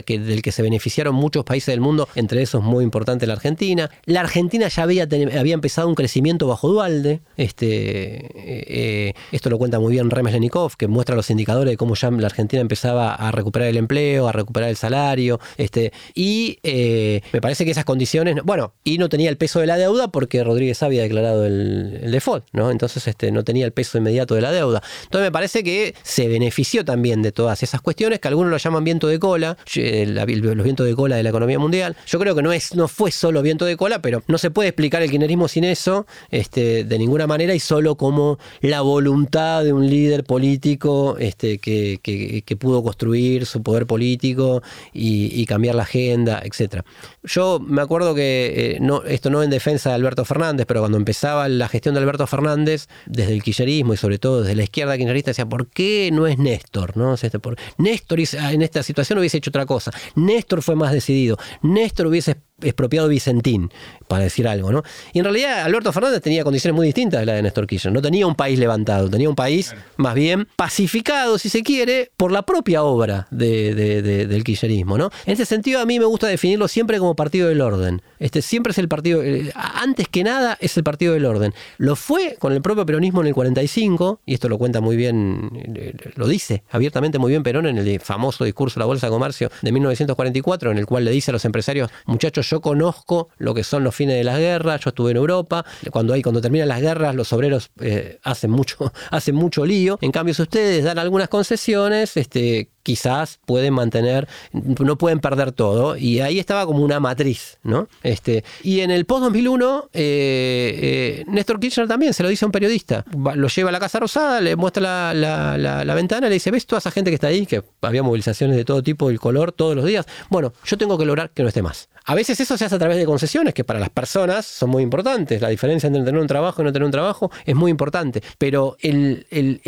que, del que se beneficiaron muchos países del mundo, entre esos muy importante la Argentina. La Argentina ya había, había empezado un crecimiento bajo Dualde. Este, eh, eh, esto lo cuenta muy bien Remes Lenikov, que muestra los indicadores de cómo ya la Argentina empezaba a recuperar el empleo, a recuperar el salario. Este, y eh, me parece que esas condiciones, bueno, y no tenía el peso de la deuda porque Rodríguez había declarado el, el default. ¿No? Entonces este, no tenía el peso inmediato de la deuda. Entonces me parece que se benefició también de todas esas cuestiones que algunos lo llaman viento de cola, los vientos de cola de la economía mundial. Yo creo que no, es, no fue solo viento de cola, pero no se puede explicar el kirchnerismo sin eso este, de ninguna manera y solo como la voluntad de un líder político este, que, que, pudo construir su poder político y, cambiar la agenda, etc. Yo me acuerdo que, eh, no, esto no en defensa de Alberto Fernández, pero cuando empezaba la gestión de Alberto Fernández, desde el kirchnerismo y sobre todo desde la izquierda kirchnerista, decía, ¿por qué no es Néstor? ¿no? Este, Néstor en esta situación hubiese hecho otra cosa. Néstor fue más decidido. Néstor hubiese expropiado Vicentín, para decir algo, ¿no? Y en realidad Alberto Fernández tenía condiciones muy distintas de la de Néstor Kirchner. No tenía un país levantado, tenía un país más bien pacificado, si se quiere, por la propia obra del kirchnerismo, ¿no? En ese sentido a mí me gusta definirlo siempre como partido del orden. Este siempre es el partido, eh, antes que nada es el partido del orden. Lo fue con el propio peronismo en el 45, y esto lo cuenta muy bien, eh, lo dice abiertamente muy bien Perón en el famoso discurso de la Bolsa de Comercio de 1944, en el cual le dice a los empresarios, muchachos, yo conozco lo que son los fines de las guerras, yo estuve en Europa, cuando hay, cuando terminan las guerras, los obreros eh, hacen mucho, *laughs* hacen mucho lío. En cambio, si ustedes dan algunas concesiones, este, quizás pueden mantener, no pueden perder todo. Y ahí estaba como una matriz, ¿no? Este, y en el post-2001, eh, eh, Néstor Kirchner también se lo dice a un periodista. Lo lleva a la Casa Rosada, le muestra la, la, ventana y le dice, ¿ves toda esa gente que está ahí? Que había movilizaciones de todo tipo, el color, todos los días. Bueno, yo tengo que lograr que no esté más. A veces eso se hace a través de concesiones, que para las personas son muy importantes. La diferencia entre tener un trabajo y no tener un trabajo es muy importante. Pero el,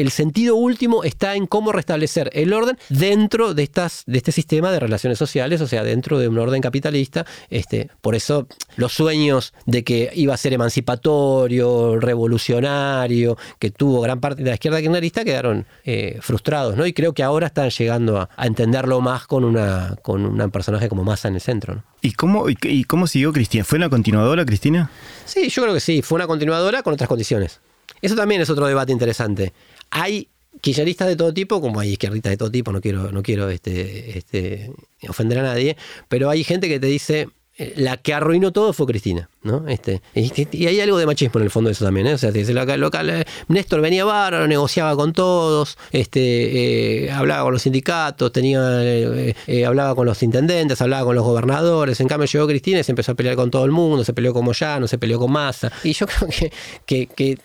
sentido último está en cómo restablecer el orden dentro de, estas, de este sistema de relaciones sociales, o sea, dentro de un orden capitalista. Este, por eso los sueños de que iba a ser emancipatorio, revolucionario, que tuvo gran parte de la izquierda kirchnerista, quedaron eh, frustrados. ¿no? Y creo que ahora están llegando a, entenderlo más con, una, con un personaje como Massa en el centro. ¿no? ¿Y cómo, y, cómo siguió Cristina? ¿Fue una continuadora, Cristina? Sí, yo creo que sí, fue una continuadora con otras condiciones. Eso también es otro debate interesante. Hay kirchneristas de todo tipo, como hay izquierdistas de todo tipo, no quiero, no quiero este, este, ofender a nadie, pero hay gente que te dice, eh, la que arruinó todo fue Cristina. ¿No? Este, y, hay algo de machismo en el fondo de eso también, ¿eh? O sea, local, local, eh, Néstor venía bárbaro, negociaba con todos, este, eh, hablaba con los sindicatos, tenía, hablaba con los intendentes, hablaba con los gobernadores. En cambio llegó Cristina y se empezó a pelear con todo el mundo, se peleó con Moyano, se peleó con Massa. Y yo *laughs* creo que, que,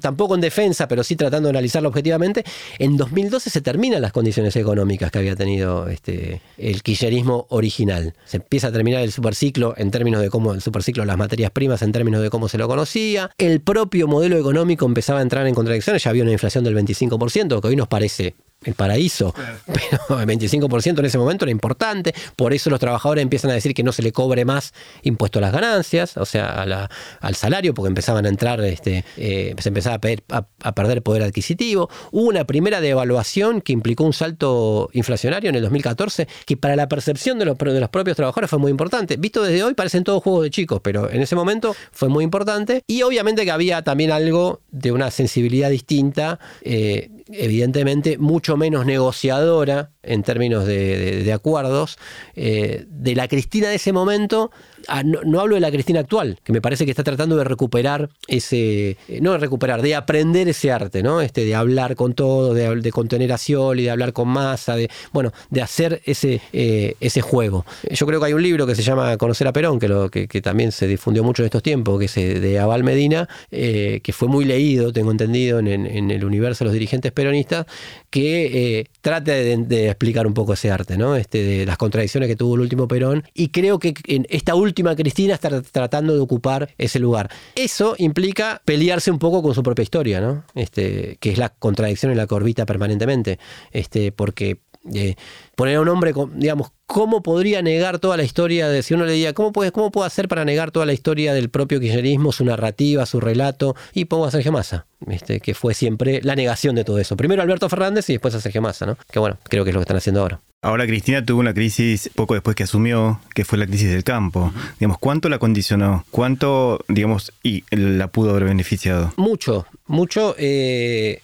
tampoco en defensa, pero sí tratando de analizarlo objetivamente, en 2012 se terminan las condiciones económicas que había tenido este, el kirchnerismo original. Se empieza a terminar el superciclo en términos de cómo el superciclo las materias primas en términos de cómo se lo conocía. El propio modelo económico empezaba a entrar en contradicciones, ya había una inflación del 25%, que hoy nos parece el paraíso, *laughs* pero el 25% en ese momento era importante, por eso los trabajadores empiezan a decir que no se le cobre más impuesto a las ganancias, o sea, al salario, porque empezaban a entrar, este, eh, se empezaba a, a, perder poder adquisitivo. Hubo una primera devaluación que implicó un salto inflacionario en el 2014, que para la percepción de los, de los propios trabajadores fue muy importante. Visto desde hoy parecen todos juegos de chicos, pero en ese momento fue muy importante. Y obviamente que había también algo de una sensibilidad distinta, eh, evidentemente mucho menos negociadora en términos de, acuerdos, eh, de la Cristina de ese momento, ah, no, hablo de la Cristina actual, que me parece que está tratando de recuperar ese, eh, no de recuperar, de aprender ese arte, ¿no? Este, de hablar con todo, de, contener a Scioli, de hablar con masa, de, bueno, de hacer ese, eh, ese juego. Yo creo que hay un libro que se llama Conocer a Perón, que, lo, que, también se difundió mucho en estos tiempos, que es de Aval Medina, que fue muy leído, tengo entendido, en, el universo de los dirigentes peronistas, que trata de, de explicar un poco ese arte, ¿no? Este, de las contradicciones que tuvo el último Perón. Y creo que en esta última Cristina está tratando de ocupar ese lugar. Eso implica pelearse un poco con su propia historia, ¿no? Este, que es la contradicción en la que orbita permanentemente. Este, porque eh, poner a un hombre, digamos, ¿cómo podría negar toda la historia de, si uno le diría, ¿cómo puede, cómo puede hacer para negar toda la historia del propio kirchnerismo, su narrativa, su relato? Y pongo a Sergio Massa, este, que fue siempre la negación de todo eso. Primero Alberto Fernández y después a Sergio Massa, ¿no? Que bueno, creo que es lo que están haciendo ahora. Ahora Cristina tuvo una crisis poco después que asumió, que fue la crisis del campo. Digamos, ¿cuánto la condicionó? ¿Cuánto, digamos, y la pudo haber beneficiado? Mucho, mucho. Eh,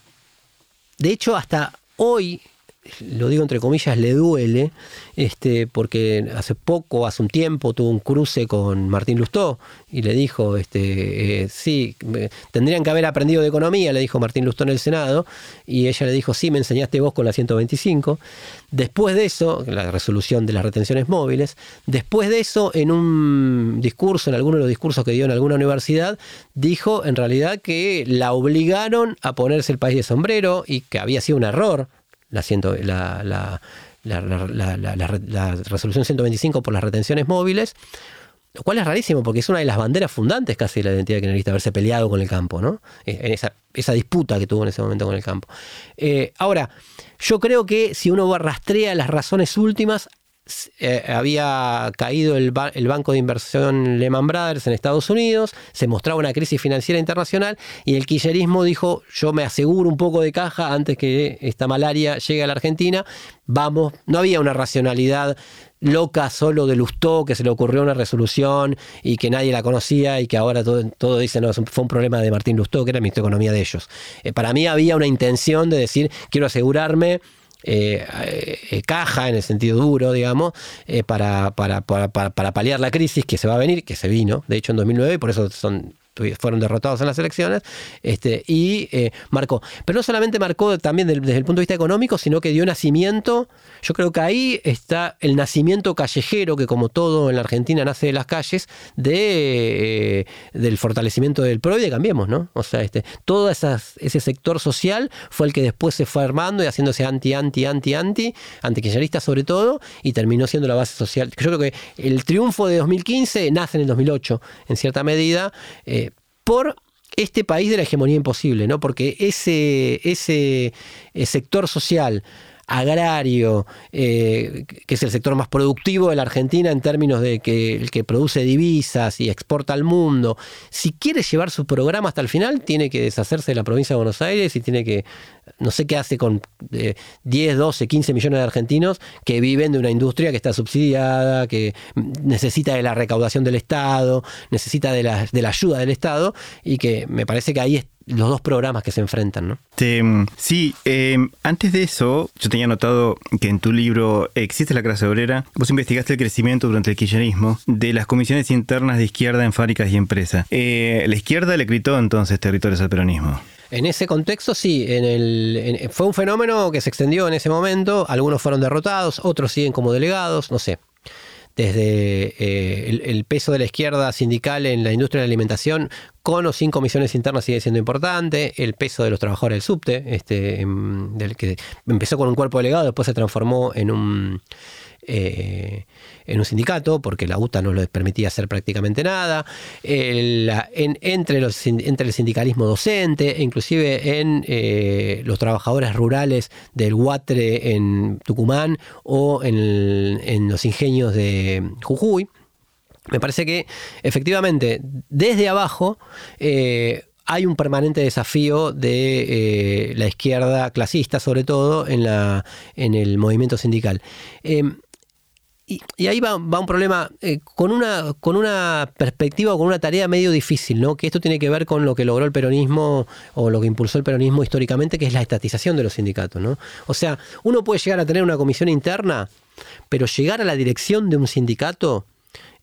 de hecho, hasta hoy lo digo entre comillas, le duele, este, porque hace poco, hace un tiempo, tuvo un cruce con Martín Lustó y le dijo, este, eh, sí, tendrían que haber aprendido de economía, le dijo Martín Lustó en el Senado, y ella le dijo, sí, me enseñaste vos con la 125. Después de eso, la resolución de las retenciones móviles, después de eso, en un discurso, en alguno de los discursos que dio en alguna universidad, dijo en realidad que la obligaron a ponerse el país de sombrero y que había sido un error la, la, la, resolución 125 por las retenciones móviles, lo cual es rarísimo porque es una de las banderas fundantes casi de la identidad kirchnerista, haberse peleado con el campo, ¿no? En esa, esa disputa que tuvo en ese momento con el campo. Eh, ahora, yo creo que si uno rastrea las razones últimas, eh, había caído el, banco de inversión Lehman Brothers en Estados Unidos, se mostraba una crisis financiera internacional y el kirchnerismo dijo, yo me aseguro un poco de caja antes que esta malaria llegue a la Argentina, vamos, no había una racionalidad loca solo de Lustó, que se le ocurrió una resolución y que nadie la conocía y que ahora todo, todo dice, no, fue un problema de Martín Lustó, que era mi economía de ellos. Eh, para mí había una intención de decir, quiero asegurarme eh, eh, caja en el sentido duro, digamos, eh, para, para, para, para, paliar la crisis que se va a venir, que se vino, de hecho en 2009, y por eso son fueron derrotados en las elecciones, este, y eh, marcó. Pero no solamente marcó también desde el punto de vista económico, sino que dio nacimiento, yo creo que ahí está el nacimiento callejero, que como todo en la Argentina nace de las calles, de, eh, del fortalecimiento del PRO y de Cambiemos, ¿no? O sea, este, todo ese sector social fue el que después se fue armando y haciéndose anti, anti, anti, anti, antikirchnerista sobre todo, y terminó siendo la base social. Yo creo que el triunfo de 2015 nace en el 2008, en cierta medida, eh, por este país de la hegemonía imposible, ¿no? Porque ese, ese eh, sector social agrario, eh, que es el sector más productivo de la Argentina en términos de que el que produce divisas y exporta al mundo, si quiere llevar su programa hasta el final, tiene que deshacerse de la provincia de Buenos Aires y tiene que, no sé qué hace con 10, 12, 15 millones de argentinos que viven de una industria que está subsidiada, que necesita de la recaudación del Estado, necesita de la, de la ayuda del Estado y que me parece que ahí está los dos programas que se enfrentan, ¿no? sí, em, antes de eso, yo tenía notado que en tu libro Existe la clase obrera, vos investigaste el crecimiento durante el kirchnerismo de las comisiones internas de izquierda en fábricas y empresas. Eh, la izquierda le gritó entonces territorios al peronismo. En ese contexto, sí, en el, fue un fenómeno que se extendió en ese momento, algunos fueron derrotados, otros siguen como delegados, no sé desde eh, el, peso de la izquierda sindical en la industria de la alimentación, con o sin comisiones internas sigue siendo importante, el peso de los trabajadores del subte, este, em, del que empezó con un cuerpo delegado, después se transformó en un eh, en un sindicato, porque la UTA no les permitía hacer prácticamente nada, entre, el sindicalismo docente, e inclusive en eh, los trabajadores rurales del Huatre en Tucumán o en, los ingenios de Jujuy. Me parece que efectivamente desde abajo eh, hay un permanente desafío de la izquierda clasista, sobre todo en, la, en el movimiento sindical. Em, y, ahí va, un problema eh, con, una, con una perspectiva o con una tarea medio difícil, ¿no? Que esto tiene que ver con lo que logró el peronismo o lo que impulsó el peronismo históricamente, que es la estatización de los sindicatos, ¿no? O sea, uno puede llegar a tener una comisión interna, pero llegar a la dirección de un sindicato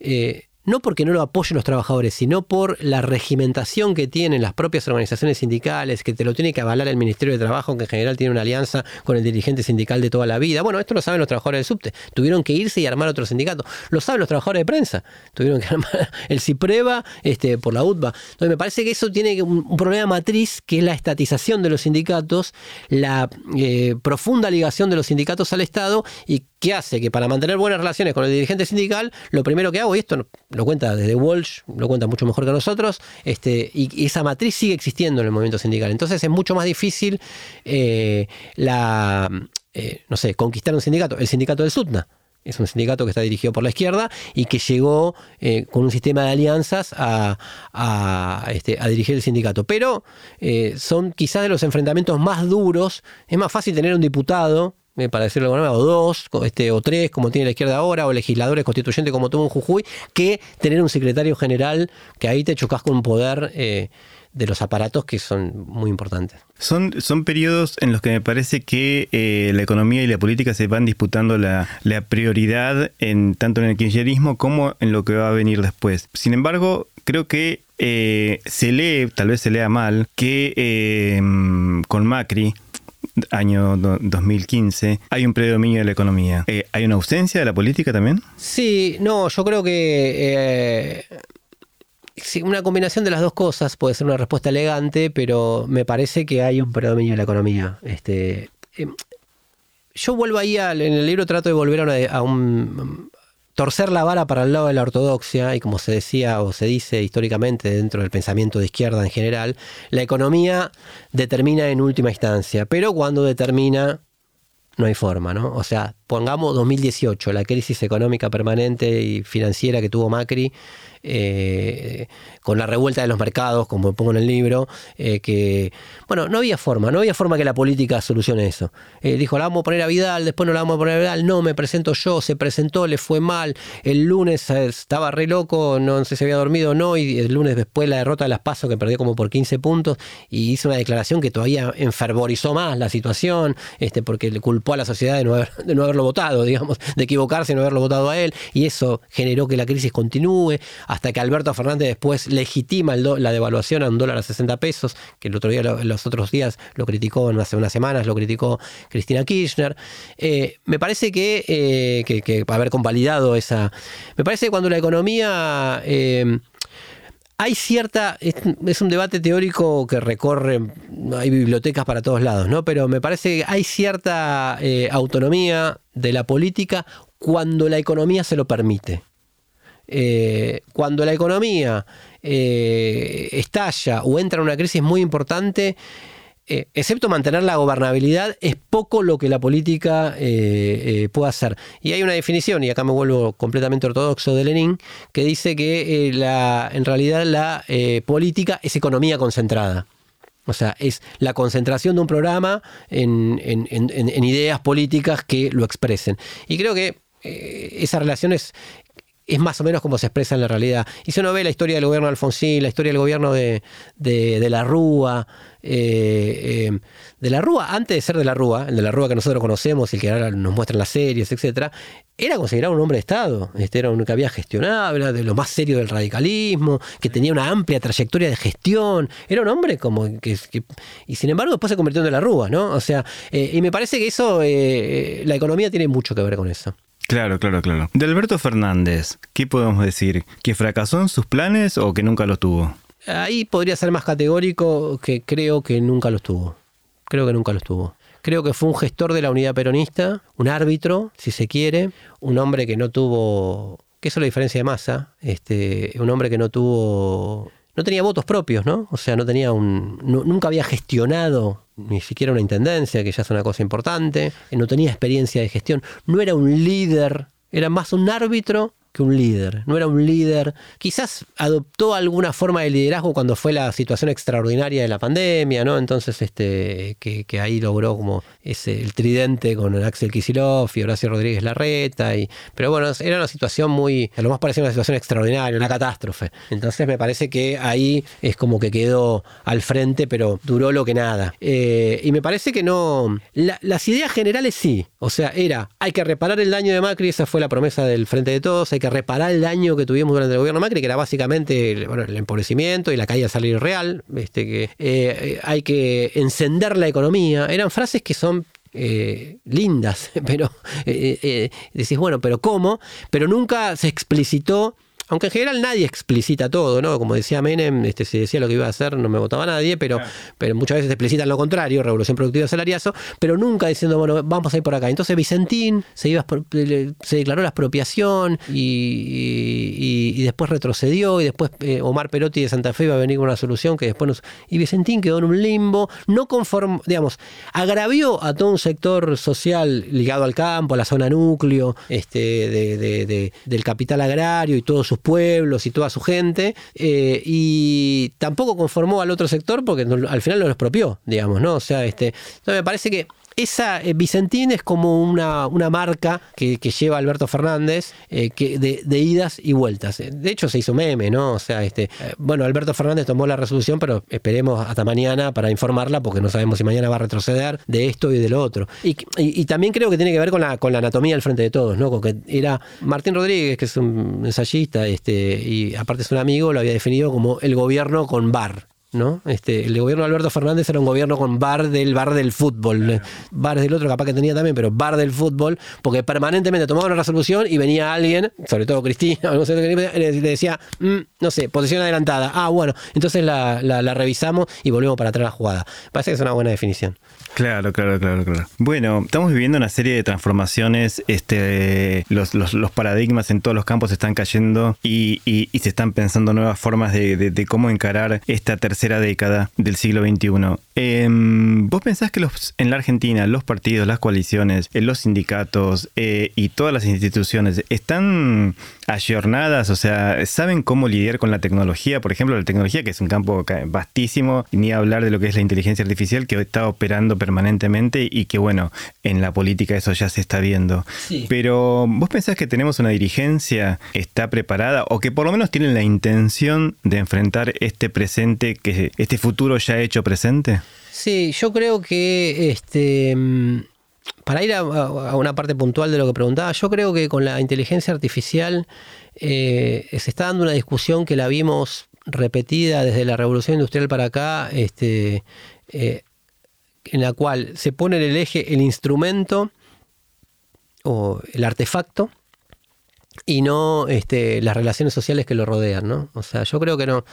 eh, no porque no lo apoyen los trabajadores, sino por la regimentación que tienen las propias organizaciones sindicales, que te lo tiene que avalar el Ministerio de Trabajo, que en general tiene una alianza con el dirigente sindical de toda la vida. Bueno, esto lo saben los trabajadores del subte. Tuvieron que irse y armar otro sindicato. Lo saben los trabajadores de prensa. Tuvieron que *laughs* armar el CIPREVA este, por la UTBA. Entonces me parece que eso tiene un, problema matriz, que es la estatización de los sindicatos, la eh, profunda ligación de los sindicatos al Estado y que hace que para mantener buenas relaciones con el dirigente sindical, lo primero que hago, y esto lo cuenta desde Walsh, lo cuenta mucho mejor que nosotros, este, y esa matriz sigue existiendo en el movimiento sindical. Entonces es mucho más difícil eh, la, eh, no sé, conquistar un sindicato. El sindicato del SUTNA. Es un sindicato que está dirigido por la izquierda y que llegó eh, con un sistema de alianzas a, este, a dirigir el sindicato. Pero son quizás de los enfrentamientos más duros. Es más fácil tener un diputado para decirlo de alguna manera, o dos, este, o tres, como tiene la izquierda ahora, o legisladores constituyentes como tuvo en Jujuy, que tener un secretario general que ahí te chocas con un poder eh, de los aparatos que son muy importantes. Son, son periodos en los que me parece que eh, la economía y la política se van disputando la, prioridad en tanto en el kirchnerismo como en lo que va a venir después. Sin embargo, creo que eh, se lee, tal vez se lea mal, que eh, con Macri año 2015, hay un predominio de la economía. ¿Hay una ausencia de la política también? Sí, no, yo creo que Sí, una combinación de las dos cosas puede ser una respuesta elegante, pero me parece que hay un predominio en la economía. Este, em, yo vuelvo ahí, en el libro trato de volver a, un, torcer la vara para el lado de la ortodoxia, y como se decía o se dice históricamente dentro del pensamiento de izquierda en general, la economía determina en última instancia, pero cuando determina no hay forma, ¿no? O sea, pongamos 2018, la crisis económica permanente y financiera que tuvo Macri, eh, con la revuelta de los mercados, como pongo en el libro, eh, que, bueno, no había forma, no había forma que la política solucione eso. Eh, dijo, la vamos a poner a Vidal, después no la vamos a poner a Vidal, no, me presento yo, se presentó, le fue mal, el lunes estaba re loco, no sé si había dormido o no, y el lunes después la derrota de las PASO, que perdió como por 15 puntos, y hizo una declaración que todavía enfervorizó más la situación, este, porque le culpó a la sociedad de no, de no haberlo votado, digamos, de equivocarse y no haberlo votado a él, y eso generó que la crisis continúe que Alberto Fernández después legitima la devaluación a un dólar a 60 pesos, que el otro día, los otros días lo criticó, hace unas semanas lo criticó Cristina Kirchner. Eh, me parece que, eh, que, haber convalidado esa... Me parece que cuando la economía... Eh, hay cierta, es, un debate teórico que recorre, hay bibliotecas para todos lados, ¿no? Pero me parece que hay cierta autonomía de la política cuando la economía se lo permite. Eh, cuando la economía eh, estalla o entra en una crisis muy importante, eh, excepto mantener la gobernabilidad, es poco lo que la política puede hacer. Y hay una definición, y acá me vuelvo completamente ortodoxo de Lenin, que dice que la, en realidad la política es economía concentrada. O sea, es la concentración de un programa en, en ideas políticas que lo expresen. Y creo que esa relación es, es más o menos como se expresa en la realidad. Y si uno ve la historia del gobierno de Alfonsín, la historia del gobierno de, de, la Rúa, eh, eh, de la Rúa, antes de ser de la Rúa, el de la Rúa que nosotros conocemos y el que ahora nos muestran las series, etcétera, era considerado un hombre de Estado. Este era uno que había gestionado, de lo más serio del radicalismo, que tenía una amplia trayectoria de gestión. Era un hombre como que. y sin embargo, después se convirtió en de la Rúa, ¿no? O sea, eh, y me parece que eso, la economía tiene mucho que ver con eso. Claro, claro, claro. De Alberto Fernández, ¿qué podemos decir? ¿Que fracasó en sus planes o que nunca los tuvo? Ahí podría ser más categórico que creo que nunca los tuvo. Creo que nunca los tuvo. Creo que fue un gestor de la unidad peronista, un árbitro, si se quiere, un hombre que no tuvo, que eso es la diferencia de masa, este, un hombre que no tuvo no tenía votos propios, ¿no? O sea, no tenía un. nunca había gestionado ni siquiera una intendencia, que ya es una cosa importante. No tenía experiencia de gestión. No era un líder, era más un árbitro un líder, no era un líder. Quizás adoptó alguna forma de liderazgo cuando fue la situación extraordinaria de la pandemia, ¿no? Entonces, este, que, ahí logró como ese, el tridente con Axel Kisilov y Horacio Rodríguez Larreta. Y, pero bueno, era una situación muy, a lo más parecía una situación extraordinaria, una catástrofe. Entonces me parece que ahí es como que quedó al frente, pero duró lo que nada. Eh, y me parece que no. las ideas generales sí. O sea, era, hay que reparar el daño de Macri, esa fue la promesa del Frente de Todos, hay que reparar el daño que tuvimos durante el gobierno Macri, que era básicamente el empobrecimiento y la caída del salario real, este, que eh, eh, hay que encender la economía. Eran frases que son eh, lindas, *laughs* pero decís, bueno, pero ¿cómo? Pero nunca se explicitó aunque en general nadie explicita todo, ¿no? Como decía Menem, este, si decía lo que iba a hacer, no me votaba nadie, pero, pero muchas veces explicitan lo contrario, revolución productiva salariazo, pero nunca diciendo, bueno, vamos a ir por acá. Entonces Vicentín se, iba, se declaró la expropiación y, y, después retrocedió, y después eh, Omar Perotti de Santa Fe iba a venir con una solución que después nos. Y Vicentín quedó en un limbo, no conforme, digamos, agravió a todo un sector social ligado al campo, a la zona núcleo, este, de, del capital agrario y todos sus pueblos y toda su gente, eh, y tampoco conformó al otro sector porque al final lo expropió, digamos, ¿no? O sea, este, me parece que esa eh, Vicentín es como una, una marca que, lleva Alberto Fernández eh, que de, idas y vueltas. De hecho, se hizo meme, ¿no? O sea, este, eh, bueno, Alberto Fernández tomó la resolución, pero esperemos hasta mañana para informarla, porque no sabemos si mañana va a retroceder de esto y de lo otro. Y, también creo que tiene que ver con la, con la anatomía al frente de todos, ¿no? Con que era Martín Rodríguez, que es un ensayista, este, y aparte es un amigo, lo había definido como el gobierno con bar. ¿No? Este, el gobierno de Alberto Fernández era un gobierno con bar del bar del fútbol. Bar del otro capaz que tenía también, pero bar del fútbol, porque permanentemente tomaba una resolución y venía alguien, sobre todo Cristina, *laughs* no sé, le decía, mm, no sé, posición adelantada. Ah, bueno, entonces la, la, revisamos y volvemos para atrás la jugada. Parece que es una buena definición. Claro, claro, claro, claro. Bueno, estamos viviendo una serie de transformaciones, este, los, los, paradigmas en todos los campos están cayendo y, y, se están pensando nuevas formas de, de, cómo encarar esta tercera década del siglo XXI. Em, ¿Vos pensás que los, en la Argentina los partidos, las coaliciones, eh, los sindicatos eh, y todas las instituciones están ayornadas? O sea, ¿saben cómo lidiar con la tecnología? Por ejemplo, la tecnología, que es un campo vastísimo, ni hablar de lo que es la inteligencia artificial que está operando permanentemente y que bueno, en la política eso ya se está viendo. Pero ¿vos pensás que tenemos una dirigencia que está preparada o que por lo menos tienen la intención de enfrentar este presente, este futuro ya hecho presente? Sí, yo creo que este mm, para ir a, una parte puntual de lo que preguntaba, yo creo que con la inteligencia artificial eh, se está dando una discusión que la vimos repetida desde la revolución industrial para acá, este, eh, en la cual se pone en el eje el instrumento o el artefacto y no este, las relaciones sociales que lo rodean, ¿no? O sea, yo creo que no.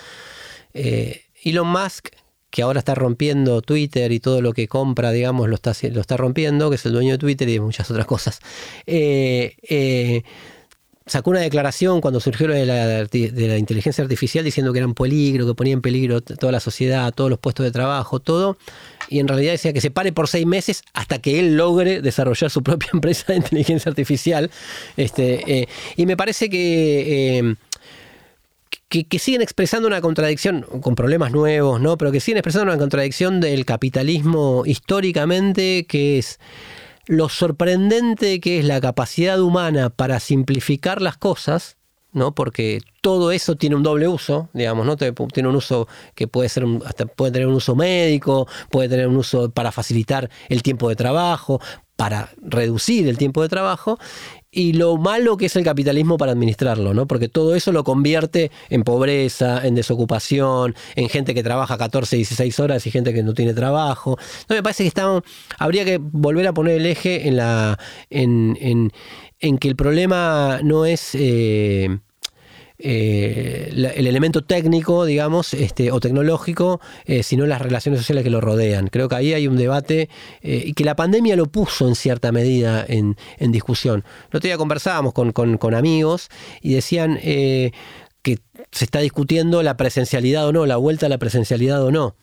Eh, Elon Musk, que ahora está rompiendo Twitter y todo lo que compra, digamos, lo está, lo está rompiendo, que es el dueño de Twitter y de muchas otras cosas. Eh, eh, sacó una declaración cuando surgió de la, de la inteligencia artificial diciendo que era un peligro, que ponía en peligro toda la sociedad, todos los puestos de trabajo, todo. Y en realidad decía que se pare por seis meses hasta que él logre desarrollar su propia *laughs* empresa de inteligencia artificial. Este, eh, y me parece que, que, siguen expresando una contradicción, con problemas nuevos, ¿no? Pero que siguen expresando una contradicción del capitalismo históricamente, que es lo sorprendente que es la capacidad humana para simplificar las cosas, ¿no? Porque todo eso tiene un doble uso, digamos, ¿no? Tiene un uso que puede ser puede tener un uso médico, puede tener un uso para facilitar el tiempo de trabajo, para reducir el tiempo de trabajo, y lo malo que es el capitalismo para administrarlo, ¿no? Porque todo eso lo convierte en pobreza, en desocupación, en gente que trabaja 14, 16 horas y gente que no tiene trabajo. No, me parece que estamos, habría que volver a poner el eje en la en, en, que el problema no es eh, eh, el elemento técnico, digamos, este, o tecnológico, eh, sino las relaciones sociales que lo rodean. Creo que ahí hay un debate eh, y que la pandemia lo puso en cierta medida en, discusión. El otro día conversábamos con, con amigos y decían que se está discutiendo la presencialidad o no, la vuelta a la presencialidad o no.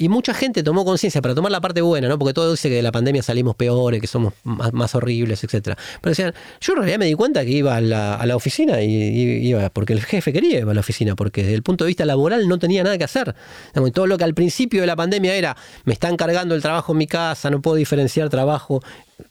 Y mucha gente tomó conciencia para tomar la parte buena, ¿no? Porque todo dice que de la pandemia salimos peores, que somos más, horribles, etc. Pero decían, yo en realidad me di cuenta que iba a la, oficina y, iba porque el jefe quería ir a la oficina, porque desde el punto de vista laboral no tenía nada que hacer. todo lo que al principio de la pandemia era, me están cargando el trabajo en mi casa, no puedo diferenciar trabajo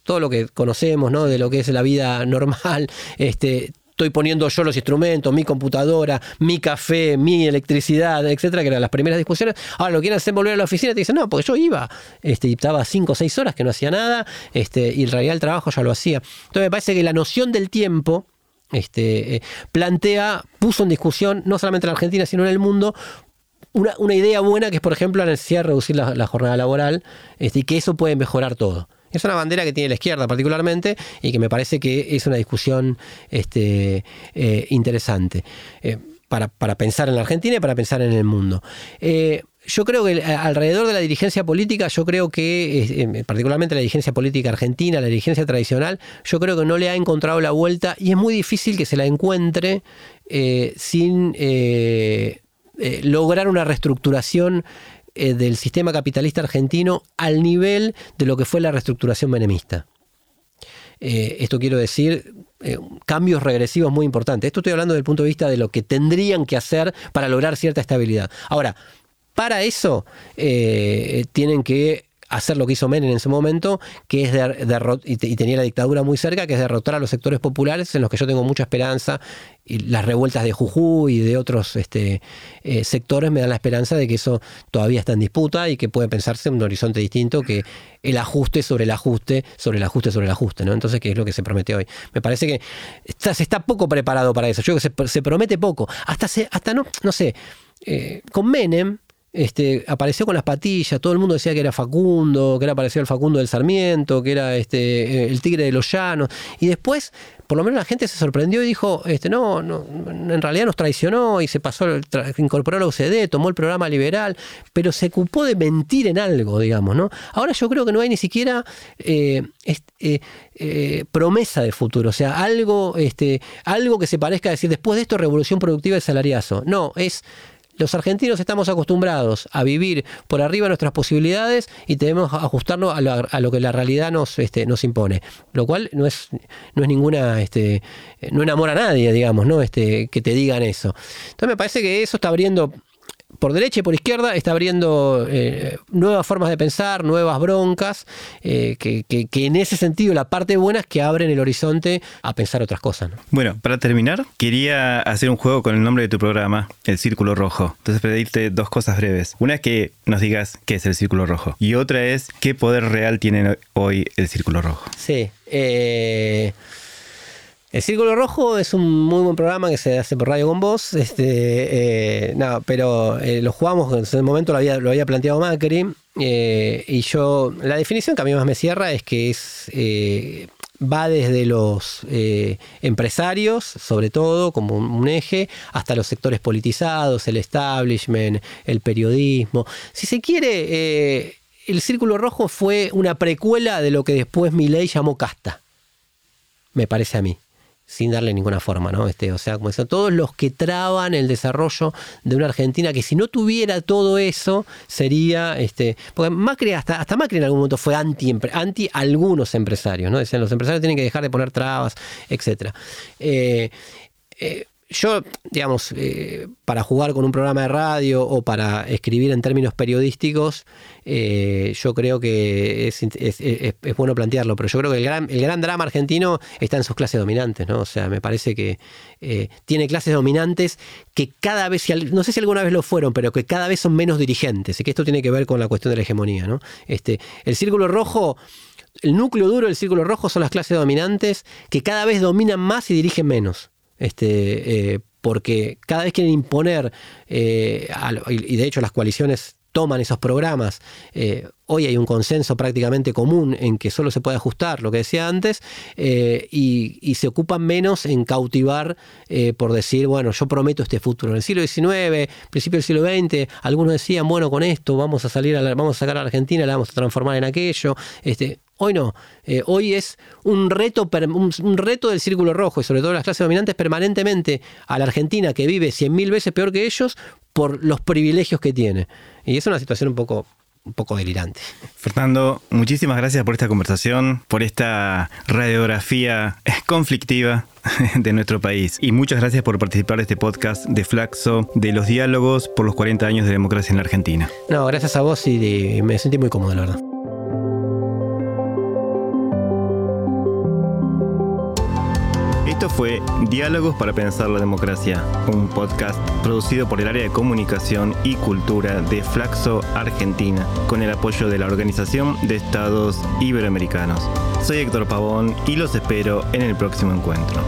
todo lo que conocemos, ¿no? De lo que es la vida normal, este, estoy poniendo yo los instrumentos, mi computadora, mi café, mi electricidad, etcétera, que eran las primeras discusiones. Ahora lo quieren hacer volver a la oficina te dicen, no, porque yo iba, este, y estaba cinco o seis horas que no hacía nada, este, y en realidad el trabajo ya lo hacía. Entonces me parece que la noción del tiempo este, eh, plantea, puso en discusión, no solamente en Argentina, sino en el mundo, una, idea buena que es, por ejemplo, la necesidad de reducir la, jornada laboral este, y que eso puede mejorar todo. Es una bandera que tiene la izquierda particularmente y que me parece que es una discusión este, eh, interesante eh, para, pensar en la Argentina y para pensar en el mundo. Eh, yo creo que alrededor de la dirigencia política, yo creo que, particularmente la dirigencia política argentina, la dirigencia tradicional, yo creo que no le ha encontrado la vuelta y es muy difícil que se la encuentre sin lograr una reestructuración eh, del sistema capitalista argentino al nivel de lo que fue la reestructuración menemista. Eh, esto quiero decir, eh, cambios regresivos muy importantes. Esto estoy hablando desde el punto de vista de lo que tendrían que hacer para lograr cierta estabilidad. Ahora, para eso tienen que hacer lo que hizo Menem en ese momento, que es de, y, tenía la dictadura muy cerca, que es derrotar a los sectores populares en los que yo tengo mucha esperanza y las revueltas de Jujuy y de otros este, eh, sectores me dan la esperanza de que eso todavía está en disputa y que puede pensarse en un horizonte distinto que el ajuste sobre el ajuste, sobre el ajuste, sobre el ajuste, ¿no? Entonces, ¿qué es lo que se promete hoy? Me parece que se está poco preparado para eso. Yo creo que se, promete poco. Hasta, hasta no, no sé, eh, con Menem, este, apareció con las patillas, todo el mundo decía que era Facundo, que era parecido al Facundo del Sarmiento, que era este, el tigre de los llanos, y después, por lo menos la gente se sorprendió y dijo, este, no, en realidad nos traicionó y se pasó, incorporó a la UCD, tomó el programa liberal, pero se ocupó de mentir en algo, digamos, ¿no? Ahora yo creo que no hay ni siquiera eh, eh, eh, promesa de futuro, o sea, algo, este, algo que se parezca a decir, después de esto, revolución productiva y salariazo. No, es los argentinos estamos acostumbrados a vivir por arriba de nuestras posibilidades y debemos ajustarnos a lo, que la realidad nos, este, nos impone. Lo cual no es, no es ninguna, este, no enamora a nadie, digamos, ¿no? Este, que te digan eso. Entonces me parece que eso está abriendo por derecha y por izquierda está abriendo eh, nuevas formas de pensar, nuevas broncas, eh, que, en ese sentido la parte buena es que abren el horizonte a pensar otras cosas. Bueno, para terminar, quería hacer un juego con el nombre de tu programa, El Círculo Rojo. Entonces pedirte dos cosas breves. Una es que nos digas qué es el Círculo Rojo y otra es qué poder real tiene hoy el Círculo Rojo. Sí. Eh... El Círculo Rojo es un muy buen programa que se hace por Radio con Voz, este, eh, no, pero eh, lo jugamos, en ese momento lo había, lo había planteado Macri, eh, y yo, la definición que a mí más me cierra es que es va desde los empresarios, sobre todo, como un, eje, hasta los sectores politizados, el establishment, el periodismo. Si se quiere, el Círculo Rojo fue una precuela de lo que después Milei llamó casta, me parece a mí sin darle ninguna forma, ¿no? Este, o sea, como eso, todos los que traban el desarrollo de una Argentina que si no tuviera todo eso sería, este, porque Macri hasta, hasta Macri en algún momento fue anti, anti algunos empresarios, ¿no? Decían los empresarios tienen que dejar de poner trabas, etcétera. Eh, eh, yo, digamos, eh, para jugar con un programa de radio o para escribir en términos periodísticos, eh, yo creo que es, bueno plantearlo, pero yo creo que el gran, el gran drama argentino está en sus clases dominantes, ¿no? O sea, me parece que eh, tiene clases dominantes que cada vez, no sé si alguna vez lo fueron, pero que cada vez son menos dirigentes, y que esto tiene que ver con la cuestión de la hegemonía, ¿no? Este, el círculo rojo el núcleo duro del círculo rojo son las clases dominantes que cada vez dominan más y dirigen menos. Este, eh, porque cada vez quieren imponer, eh, y de hecho las coaliciones toman esos programas, eh, hoy hay un consenso prácticamente común en que solo se puede ajustar lo que decía antes, y, se ocupan menos en cautivar por decir, bueno, yo prometo este futuro. En el siglo XIX, principio del siglo XX, algunos decían, bueno, con esto vamos a salir, a vamos a sacar a la Argentina, la vamos a transformar en aquello. Este, Hoy no. Eh, hoy es un reto, un, reto del círculo rojo y sobre todo las clases dominantes permanentemente a la Argentina que vive cien mil veces peor que ellos por los privilegios que tiene. Y es una situación un poco, un poco delirante. Fernando, muchísimas gracias por esta conversación, por esta radiografía conflictiva *laughs* de nuestro país. Y muchas gracias por participar de este podcast de Flaxo, de los diálogos por los 40 años de democracia en la Argentina. No, gracias a vos y me sentí muy cómodo, la verdad. Esto fue Diálogos para Pensar la Democracia, un podcast producido por el área de comunicación y cultura de Flaxo Argentina, con el apoyo de la Organización de Estados Iberoamericanos. Soy Héctor Pavón y los espero en el próximo encuentro.